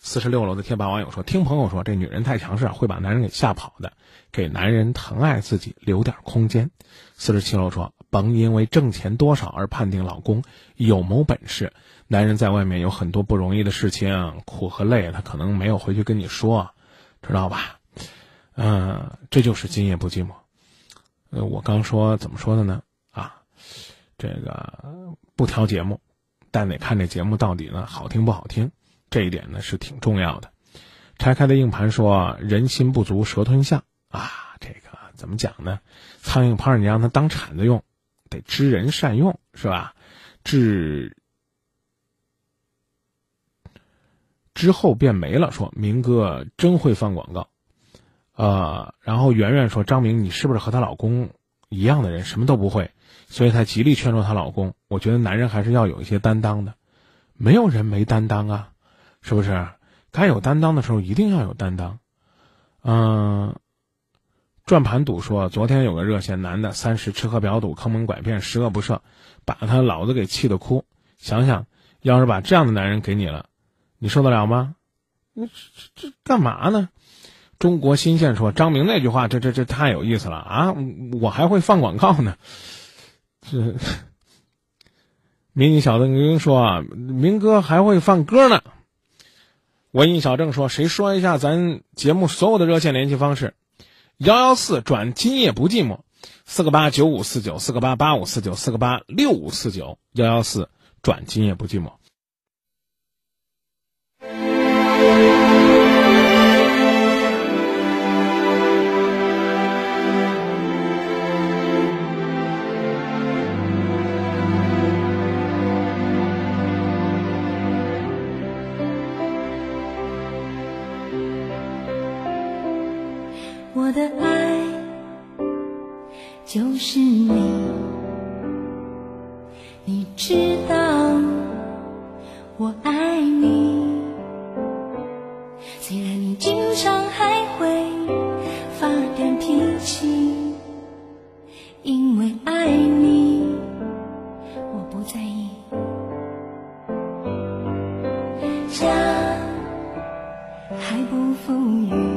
四十六楼的贴吧网友说：“听朋友说，这女人太强势，会把男人给吓跑的，给男人疼爱自己留点空间。”四十七楼说：“甭因为挣钱多少而判定老公有谋本事，男人在外面有很多不容易的事情，苦和累，他可能没有回去跟你说，知道吧？嗯、这就是今夜不寂寞。呃，我刚说怎么说的呢？啊，这个不挑节目，但得看这节目到底呢好听不好听。”这一点呢是挺重要的。拆开的硬盘说：“人心不足蛇吞象啊，这个怎么讲呢？苍蝇拍你让它当铲子用，得知人善用，是吧？治之后便没了。说明哥真会放广告，呃，然后圆圆说张明，你是不是和她老公一样的人，什么都不会，所以她极力劝说她老公。我觉得男人还是要有一些担当的，没有人没担当啊。”是不是？该有担当的时候一定要有担当。嗯，转盘赌说，昨天有个热线男的，三十吃喝嫖赌坑蒙拐骗十恶不赦，把他老子给气得哭。想想，要是把这样的男人给你了，你受得了吗？你这这这干嘛呢？中国新线说，张明那句话，这这这太有意思了啊！我还会放广告呢。这 迷你小子，您说啊，明哥还会放歌呢。文艺小郑说：“谁说一下咱节目所有的热线联系方式？幺幺四转今夜不寂寞，四个八九五四九，四个八八五四九，四个八六五四九，幺幺四转今夜不寂寞。”我的爱就是你，你知道我爱你。虽然你经常还会发点脾气，因为爱你，我不在意。家还不富裕。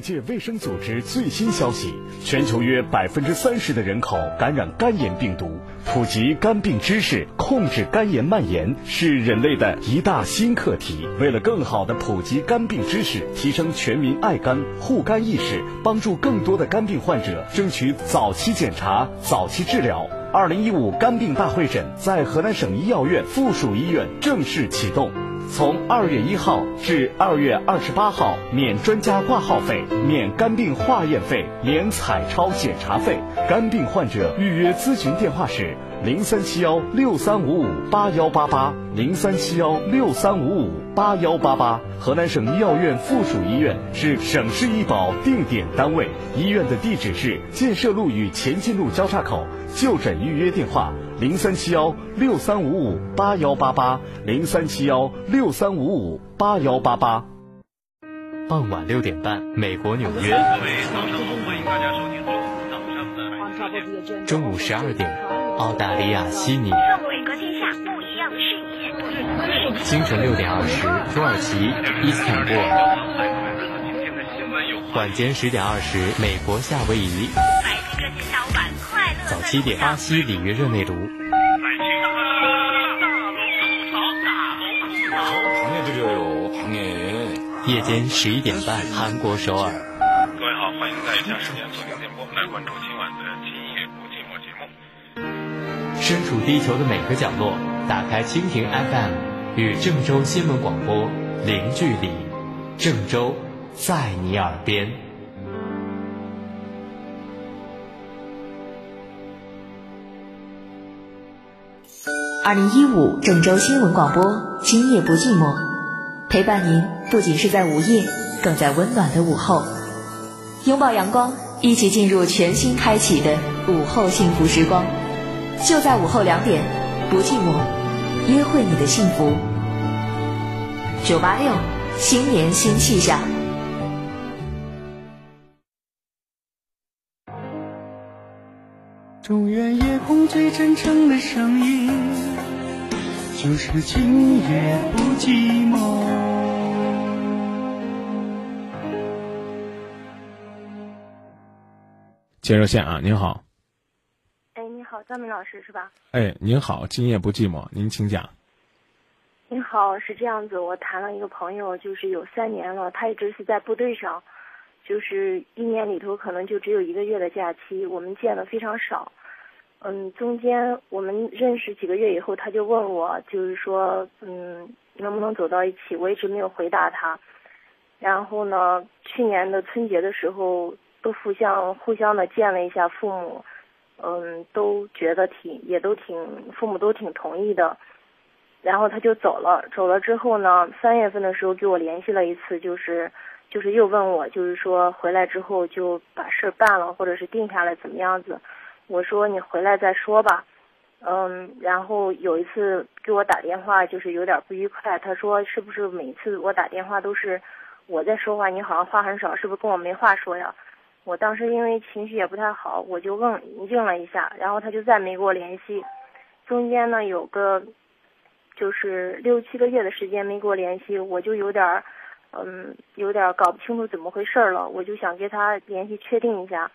界卫生组织最新消息：全球约百分之三十的人口感染肝炎病毒。普及肝病知识，控制肝炎蔓延，是人类的一大新课题。为了更好的普及肝病知识，提升全民爱肝护肝意识，帮助更多的肝病患者争取早期检查、早期治疗。二零一五肝病大会诊在河南省医药院附属医院正式启动。从二月一号至二月二十八号，免专家挂号费，免肝病化验费，免彩超检查费。肝病患者预约咨询电话是零三七幺六三五五八幺八八，零三七幺六三五五八幺八八。河南省医药院附属医院是省市医保定点单位，医院的地址是建设路与前进路交叉口。就诊预约电话。零三七幺六三五五八幺八八，零三七幺六三五五八幺八八。傍晚六点半，美国纽约。中午十二点，澳大利亚悉尼。伟哥天下不一样的视野。清晨六点二十，土耳其伊斯坦布尔。晚间十点二十，美国夏威夷。七点，巴西里约热内卢。夜间十一点半，韩国首尔。各位好，欢迎在以下时间锁定电波来关注今晚的《今夜不寂寞》节目。身处地球的每个角落，打开蜻蜓 FM，与郑州新闻广播零距离。郑州，在你耳边。二零一五郑州新闻广播，今夜不寂寞，陪伴您不仅是在午夜，更在温暖的午后。拥抱阳光，一起进入全新开启的午后幸福时光。就在午后两点，不寂寞，约会你的幸福。九八六，新年新气象。中原夜空最真诚的声音，就是今夜不寂寞。接热线啊，您好。哎，你好，张明老师是吧？哎，您好，今夜不寂寞，您请讲。您好，是这样子，我谈了一个朋友，就是有三年了，他一直是在部队上，就是一年里头可能就只有一个月的假期，我们见的非常少。嗯，中间我们认识几个月以后，他就问我，就是说，嗯，能不能走到一起？我一直没有回答他。然后呢，去年的春节的时候，都互相互相的见了一下父母，嗯，都觉得挺，也都挺，父母都挺同意的。然后他就走了，走了之后呢，三月份的时候给我联系了一次，就是就是又问我，就是说回来之后就把事儿办了，或者是定下来怎么样子。我说你回来再说吧，嗯，然后有一次给我打电话，就是有点不愉快。他说是不是每次我打电话都是我在说话，你好像话很少，是不是跟我没话说呀？我当时因为情绪也不太好，我就问应了一下，然后他就再没给我联系。中间呢有个就是六七个月的时间没给我联系，我就有点嗯有点搞不清楚怎么回事了，我就想跟他联系确定一下。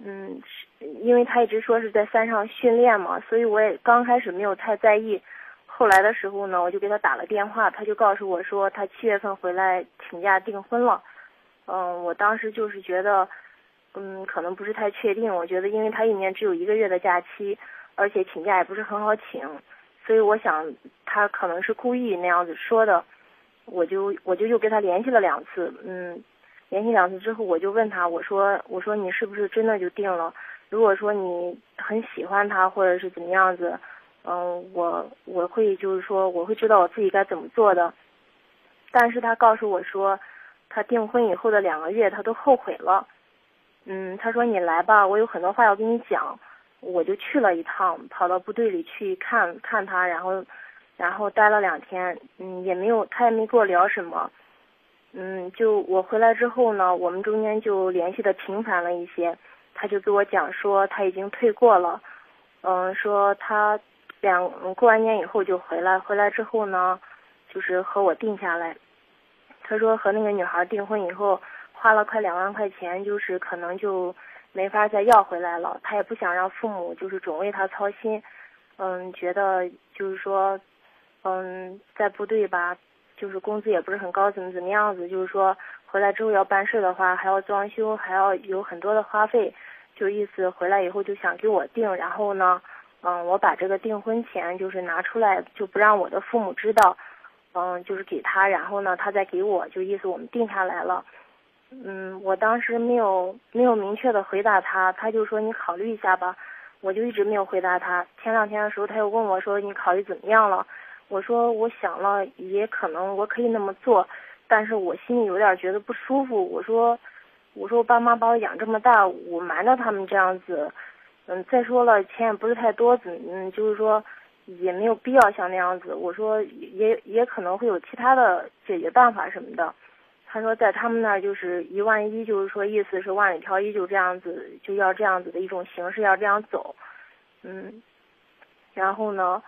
嗯，因为他一直说是在山上训练嘛，所以我也刚开始没有太在意。后来的时候呢，我就给他打了电话，他就告诉我说他七月份回来请假订婚了。嗯，我当时就是觉得，嗯，可能不是太确定。我觉得，因为他一年只有一个月的假期，而且请假也不是很好请，所以我想他可能是故意那样子说的。我就我就又跟他联系了两次，嗯。联系两次之后，我就问他，我说，我说你是不是真的就定了？如果说你很喜欢他，或者是怎么样子，嗯，我我会就是说我会知道我自己该怎么做的。但是他告诉我说，他订婚以后的两个月他都后悔了。嗯，他说你来吧，我有很多话要跟你讲。我就去了一趟，跑到部队里去看看他，然后然后待了两天，嗯，也没有他也没跟我聊什么。嗯，就我回来之后呢，我们中间就联系的频繁了一些，他就给我讲说他已经退过了，嗯，说他两过完年以后就回来，回来之后呢，就是和我定下来，他说和那个女孩订婚以后花了快两万块钱，就是可能就没法再要回来了。他也不想让父母就是总为他操心，嗯，觉得就是说，嗯，在部队吧，就是工资也不是很高，怎么怎么样子，就是说回来之后要办事的话，还要装修，还要有很多的花费，就意思回来以后就想给我定，然后呢，嗯，我把这个订婚钱就是拿出来，就不让我的父母知道，嗯，就是给他，然后呢，他再给我，就意思我们定下来了。嗯，我当时没有没有明确的回答他，他就说你考虑一下吧，我就一直没有回答他。前两天的时候他又问我说你考虑怎么样了？我说我想了，也可能我可以那么做，但是我心里有点觉得不舒服。我说我说我爸妈把我养这么大，我瞒着他们这样子，嗯，再说了钱也不是太多，怎嗯就是说也没有必要像那样子。我说也也可能会有其他的解决办法什么的。他说，在他们那儿就是一万一，就是说意思是万里挑一，就这样子，就要这样子的一种形式，要这样走，嗯，然后呢，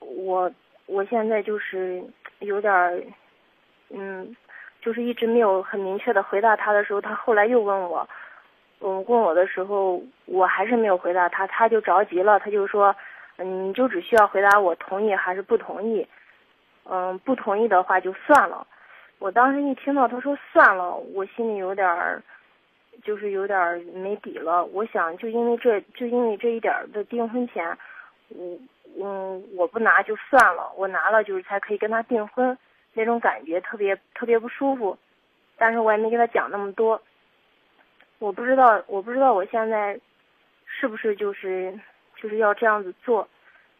我我现在就是有点儿，嗯，就是一直没有很明确的回答他的时候，他后来又问我，嗯，问我的时候，我还是没有回答他，他就着急了，他就说，嗯，你就只需要回答我同意还是不同意，嗯，不同意的话就算了。我当时一听到他说算了，我心里有点儿，就是有点儿没底了。我想就因为这就因为这一点儿的订婚钱，我嗯我不拿就算了，我拿了就是才可以跟他订婚，那种感觉特别特别不舒服。但是我也没跟他讲那么多。我不知道我不知道我现在是不是就是就是要这样子做，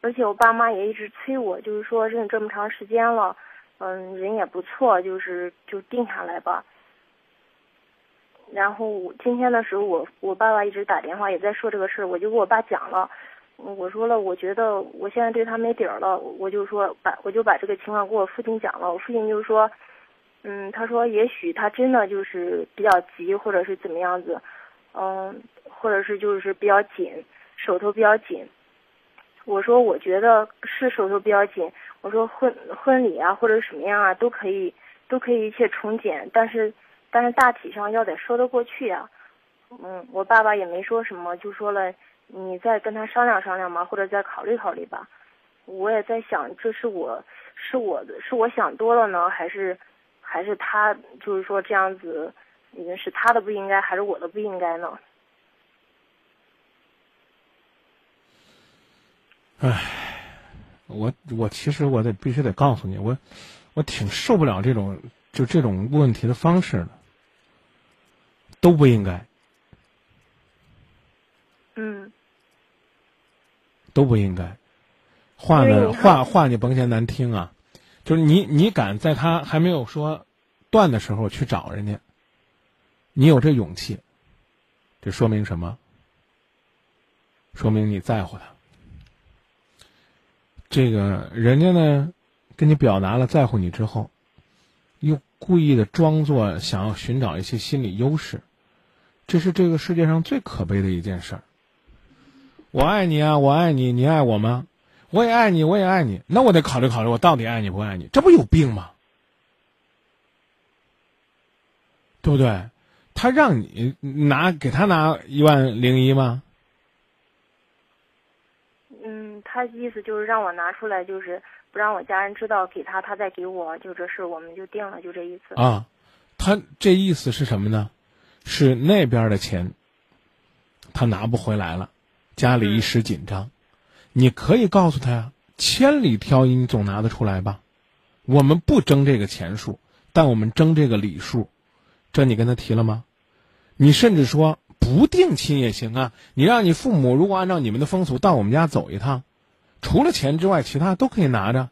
而且我爸妈也一直催我，就是说认这么长时间了。嗯，人也不错，就是就定下来吧。然后今天的时候，我我爸爸一直打电话也在说这个事儿，我就跟我爸讲了，我说了，我觉得我现在对他没底儿了，我就说把我就把这个情况跟我父亲讲了，我父亲就说，嗯，他说也许他真的就是比较急，或者是怎么样子，嗯，或者是就是比较紧，手头比较紧。我说我觉得是手头比较紧。我说婚婚礼啊，或者什么样啊，都可以，都可以一切从简，但是，但是大体上要得说得过去呀。嗯，我爸爸也没说什么，就说了你再跟他商量商量嘛，或者再考虑考虑吧。我也在想，这是我是我的是我想多了呢，还是还是他就是说这样子已经，是他的不应该，还是我的不应该呢？唉。我我其实我得必须得告诉你，我我挺受不了这种就这种问题的方式的，都不应该，嗯，都不应该。话呢话话你甭嫌难听啊，就是你你敢在他还没有说断的时候去找人家，你有这勇气，这说明什么？说明你在乎他。这个人家呢，跟你表达了在乎你之后，又故意的装作想要寻找一些心理优势，这是这个世界上最可悲的一件事儿。我爱你啊，我爱你，你爱我吗？我也爱你，我也爱你。那我得考虑考虑，我到底爱你不爱你？这不有病吗？对不对？他让你拿给他拿一万零一吗？嗯他意思就是让我拿出来，就是不让我家人知道，给他，他再给我，就这事我们就定了，就这意思。啊，他这意思是什么呢？是那边的钱，他拿不回来了，家里一时紧张。你可以告诉他呀，千里挑一，你总拿得出来吧？我们不争这个钱数，但我们争这个礼数，这你跟他提了吗？你甚至说不定亲也行啊，你让你父母如果按照你们的风俗到我们家走一趟。除了钱之外，其他都可以拿着，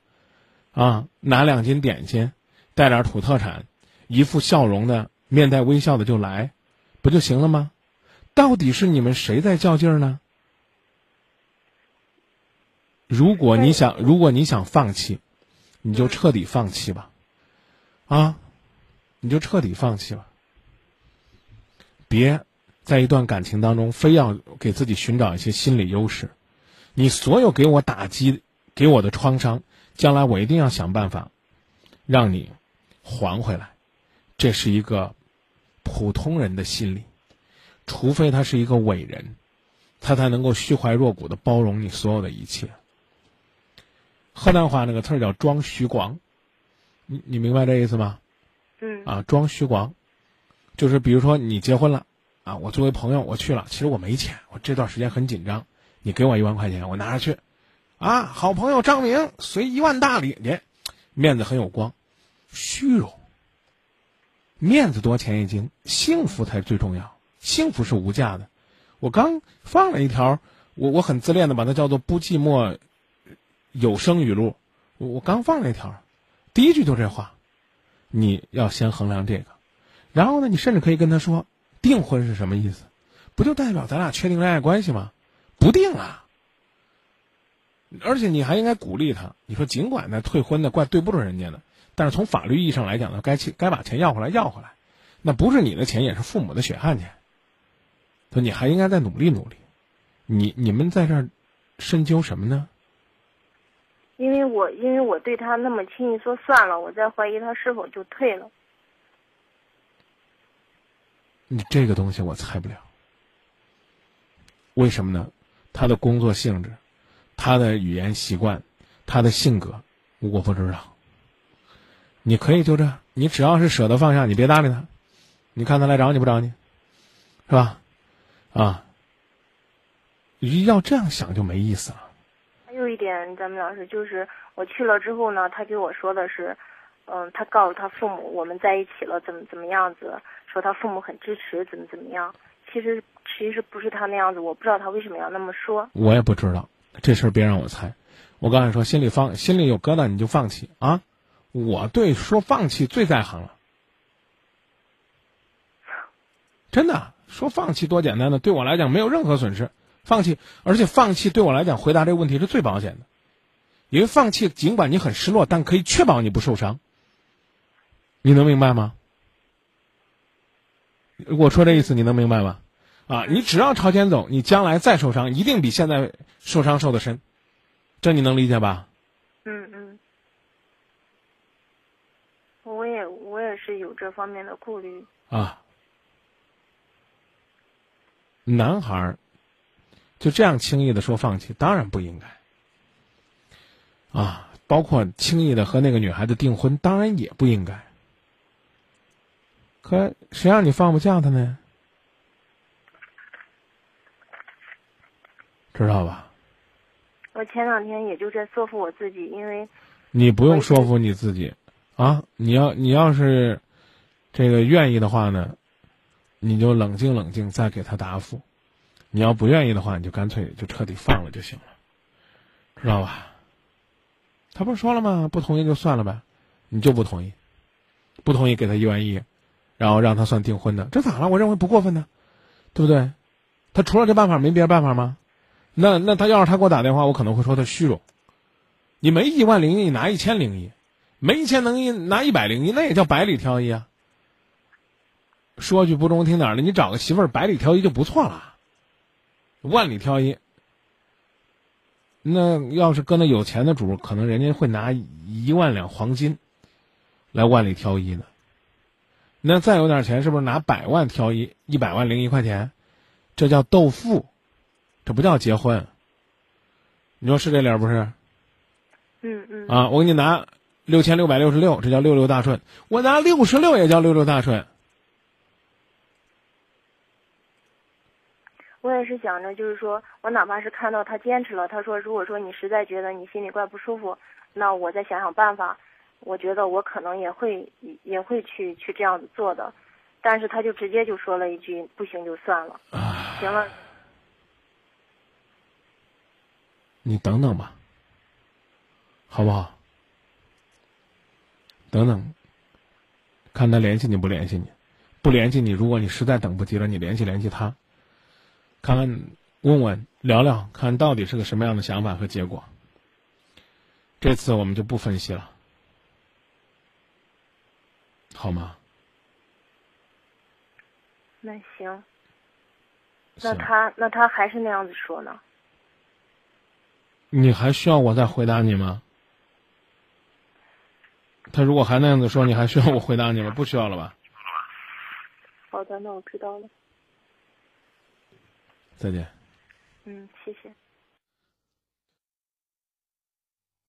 啊，拿两斤点心，带点土特产，一副笑容的，面带微笑的就来，不就行了吗？到底是你们谁在较劲儿呢？如果你想，如果你想放弃，你就彻底放弃吧，啊，你就彻底放弃吧，别在一段感情当中非要给自己寻找一些心理优势。你所有给我打击、给我的创伤，将来我一定要想办法，让你还回来。这是一个普通人的心理，除非他是一个伟人，他才能够虚怀若谷的包容你所有的一切。河南话那个词儿叫“装虚光”，你你明白这意思吗？嗯。啊，装虚光，就是比如说你结婚了，啊，我作为朋友我去了，其实我没钱，我这段时间很紧张，你给我一万块钱，我拿着去，啊，好朋友张明随一万大礼，你面子很有光，虚荣。面子多钱一斤，幸福才最重要，幸福是无价的。我刚放了一条，我我很自恋的把它叫做“不寂寞”有声语录，我我刚放了一条，第一句就这话，你要先衡量这个，然后呢，你甚至可以跟他说，订婚是什么意思？不就代表咱俩确定恋爱关系吗？不定啊。而且你还应该鼓励他，你说尽管那退婚的怪对不住人家的。但是从法律意义上来讲呢，该钱该把钱要回来要回来，那不是你的钱，也是父母的血汗钱。说你还应该再努力努力。你你们在这儿深究什么呢？因为我因为我对他那么轻易说算了，我在怀疑他是否就退了。你这个东西我猜不了。为什么呢？他的工作性质，他的语言习惯，他的性格，我不知道。你可以就这，你只要是舍得放下，你别搭理他。你看他来找你不找你，是吧？啊，要这样想就没意思了。一点，咱们老师就是我去了之后呢，他给我说的是，嗯，他告诉他父母我们在一起了，怎么怎么样子，说他父母很支持，怎么怎么样。其实其实不是他那样子，我不知道他为什么要那么说。我也不知道这事儿，别让我猜。我刚才说心里放心里有疙瘩，你就放弃啊。我对说放弃最在行了，真的说放弃多简单的，对我来讲没有任何损失，放弃，而且放弃对我来讲回答这个问题是最保险的，因为放弃尽管你很失落，但可以确保你不受伤。你能明白吗？我说这意思你能明白吗？啊，你只要朝前走，你将来再受伤，一定比现在受伤受的深，这你能理解吧？嗯嗯。我也我也是有这方面的顾虑啊。男孩儿就这样轻易的说放弃，当然不应该啊。包括轻易的和那个女孩子订婚，当然也不应该。可谁让你放不下他呢？知道吧？我前两天也就在说服我自己，因为你不用说服你自己。啊，你要你要是这个愿意的话呢，你就冷静冷静，再给他答复。你要不愿意的话，你就干脆就彻底放了就行了，知道吧？他不是说了吗？不同意就算了呗，你就不同意，不同意给他一万亿，然后让他算订婚的，这咋了？我认为不过分呢，对不对？他除了这办法没别的办法吗？那那他要是他给我打电话，我可能会说他虚荣。你没一万零一，你拿一千零一。没钱能一拿一百零一，那也叫百里挑一啊。说句不中听点的，你找个媳妇儿百里挑一就不错了。万里挑一，那要是搁那有钱的主，可能人家会拿一万两黄金来万里挑一呢。那再有点钱，是不是拿百万挑一？一百万零一块钱，这叫斗富，这不叫结婚。你说是这理儿不是？嗯嗯。啊，我给你拿。六千六百六十六，这叫六六大顺。我拿六十六也叫六六大顺。我也是想着，就是说我哪怕是看到他坚持了，他说如果说你实在觉得你心里怪不舒服，那我再想想办法。我觉得我可能也会也会去去这样子做的，但是他就直接就说了一句不行就算了，行了。你等等吧，好不好？等等，看他联系你不联系你，不联系你。如果你实在等不及了，你联系联系他，看看问问聊聊，看到底是个什么样的想法和结果。这次我们就不分析了，好吗？那行，那他那他还是那样子说呢？你还需要我再回答你吗？他如果还那样子说，你还需要我回答你吗？不需要了吧？好的，那我知道了。再见。嗯，谢谢。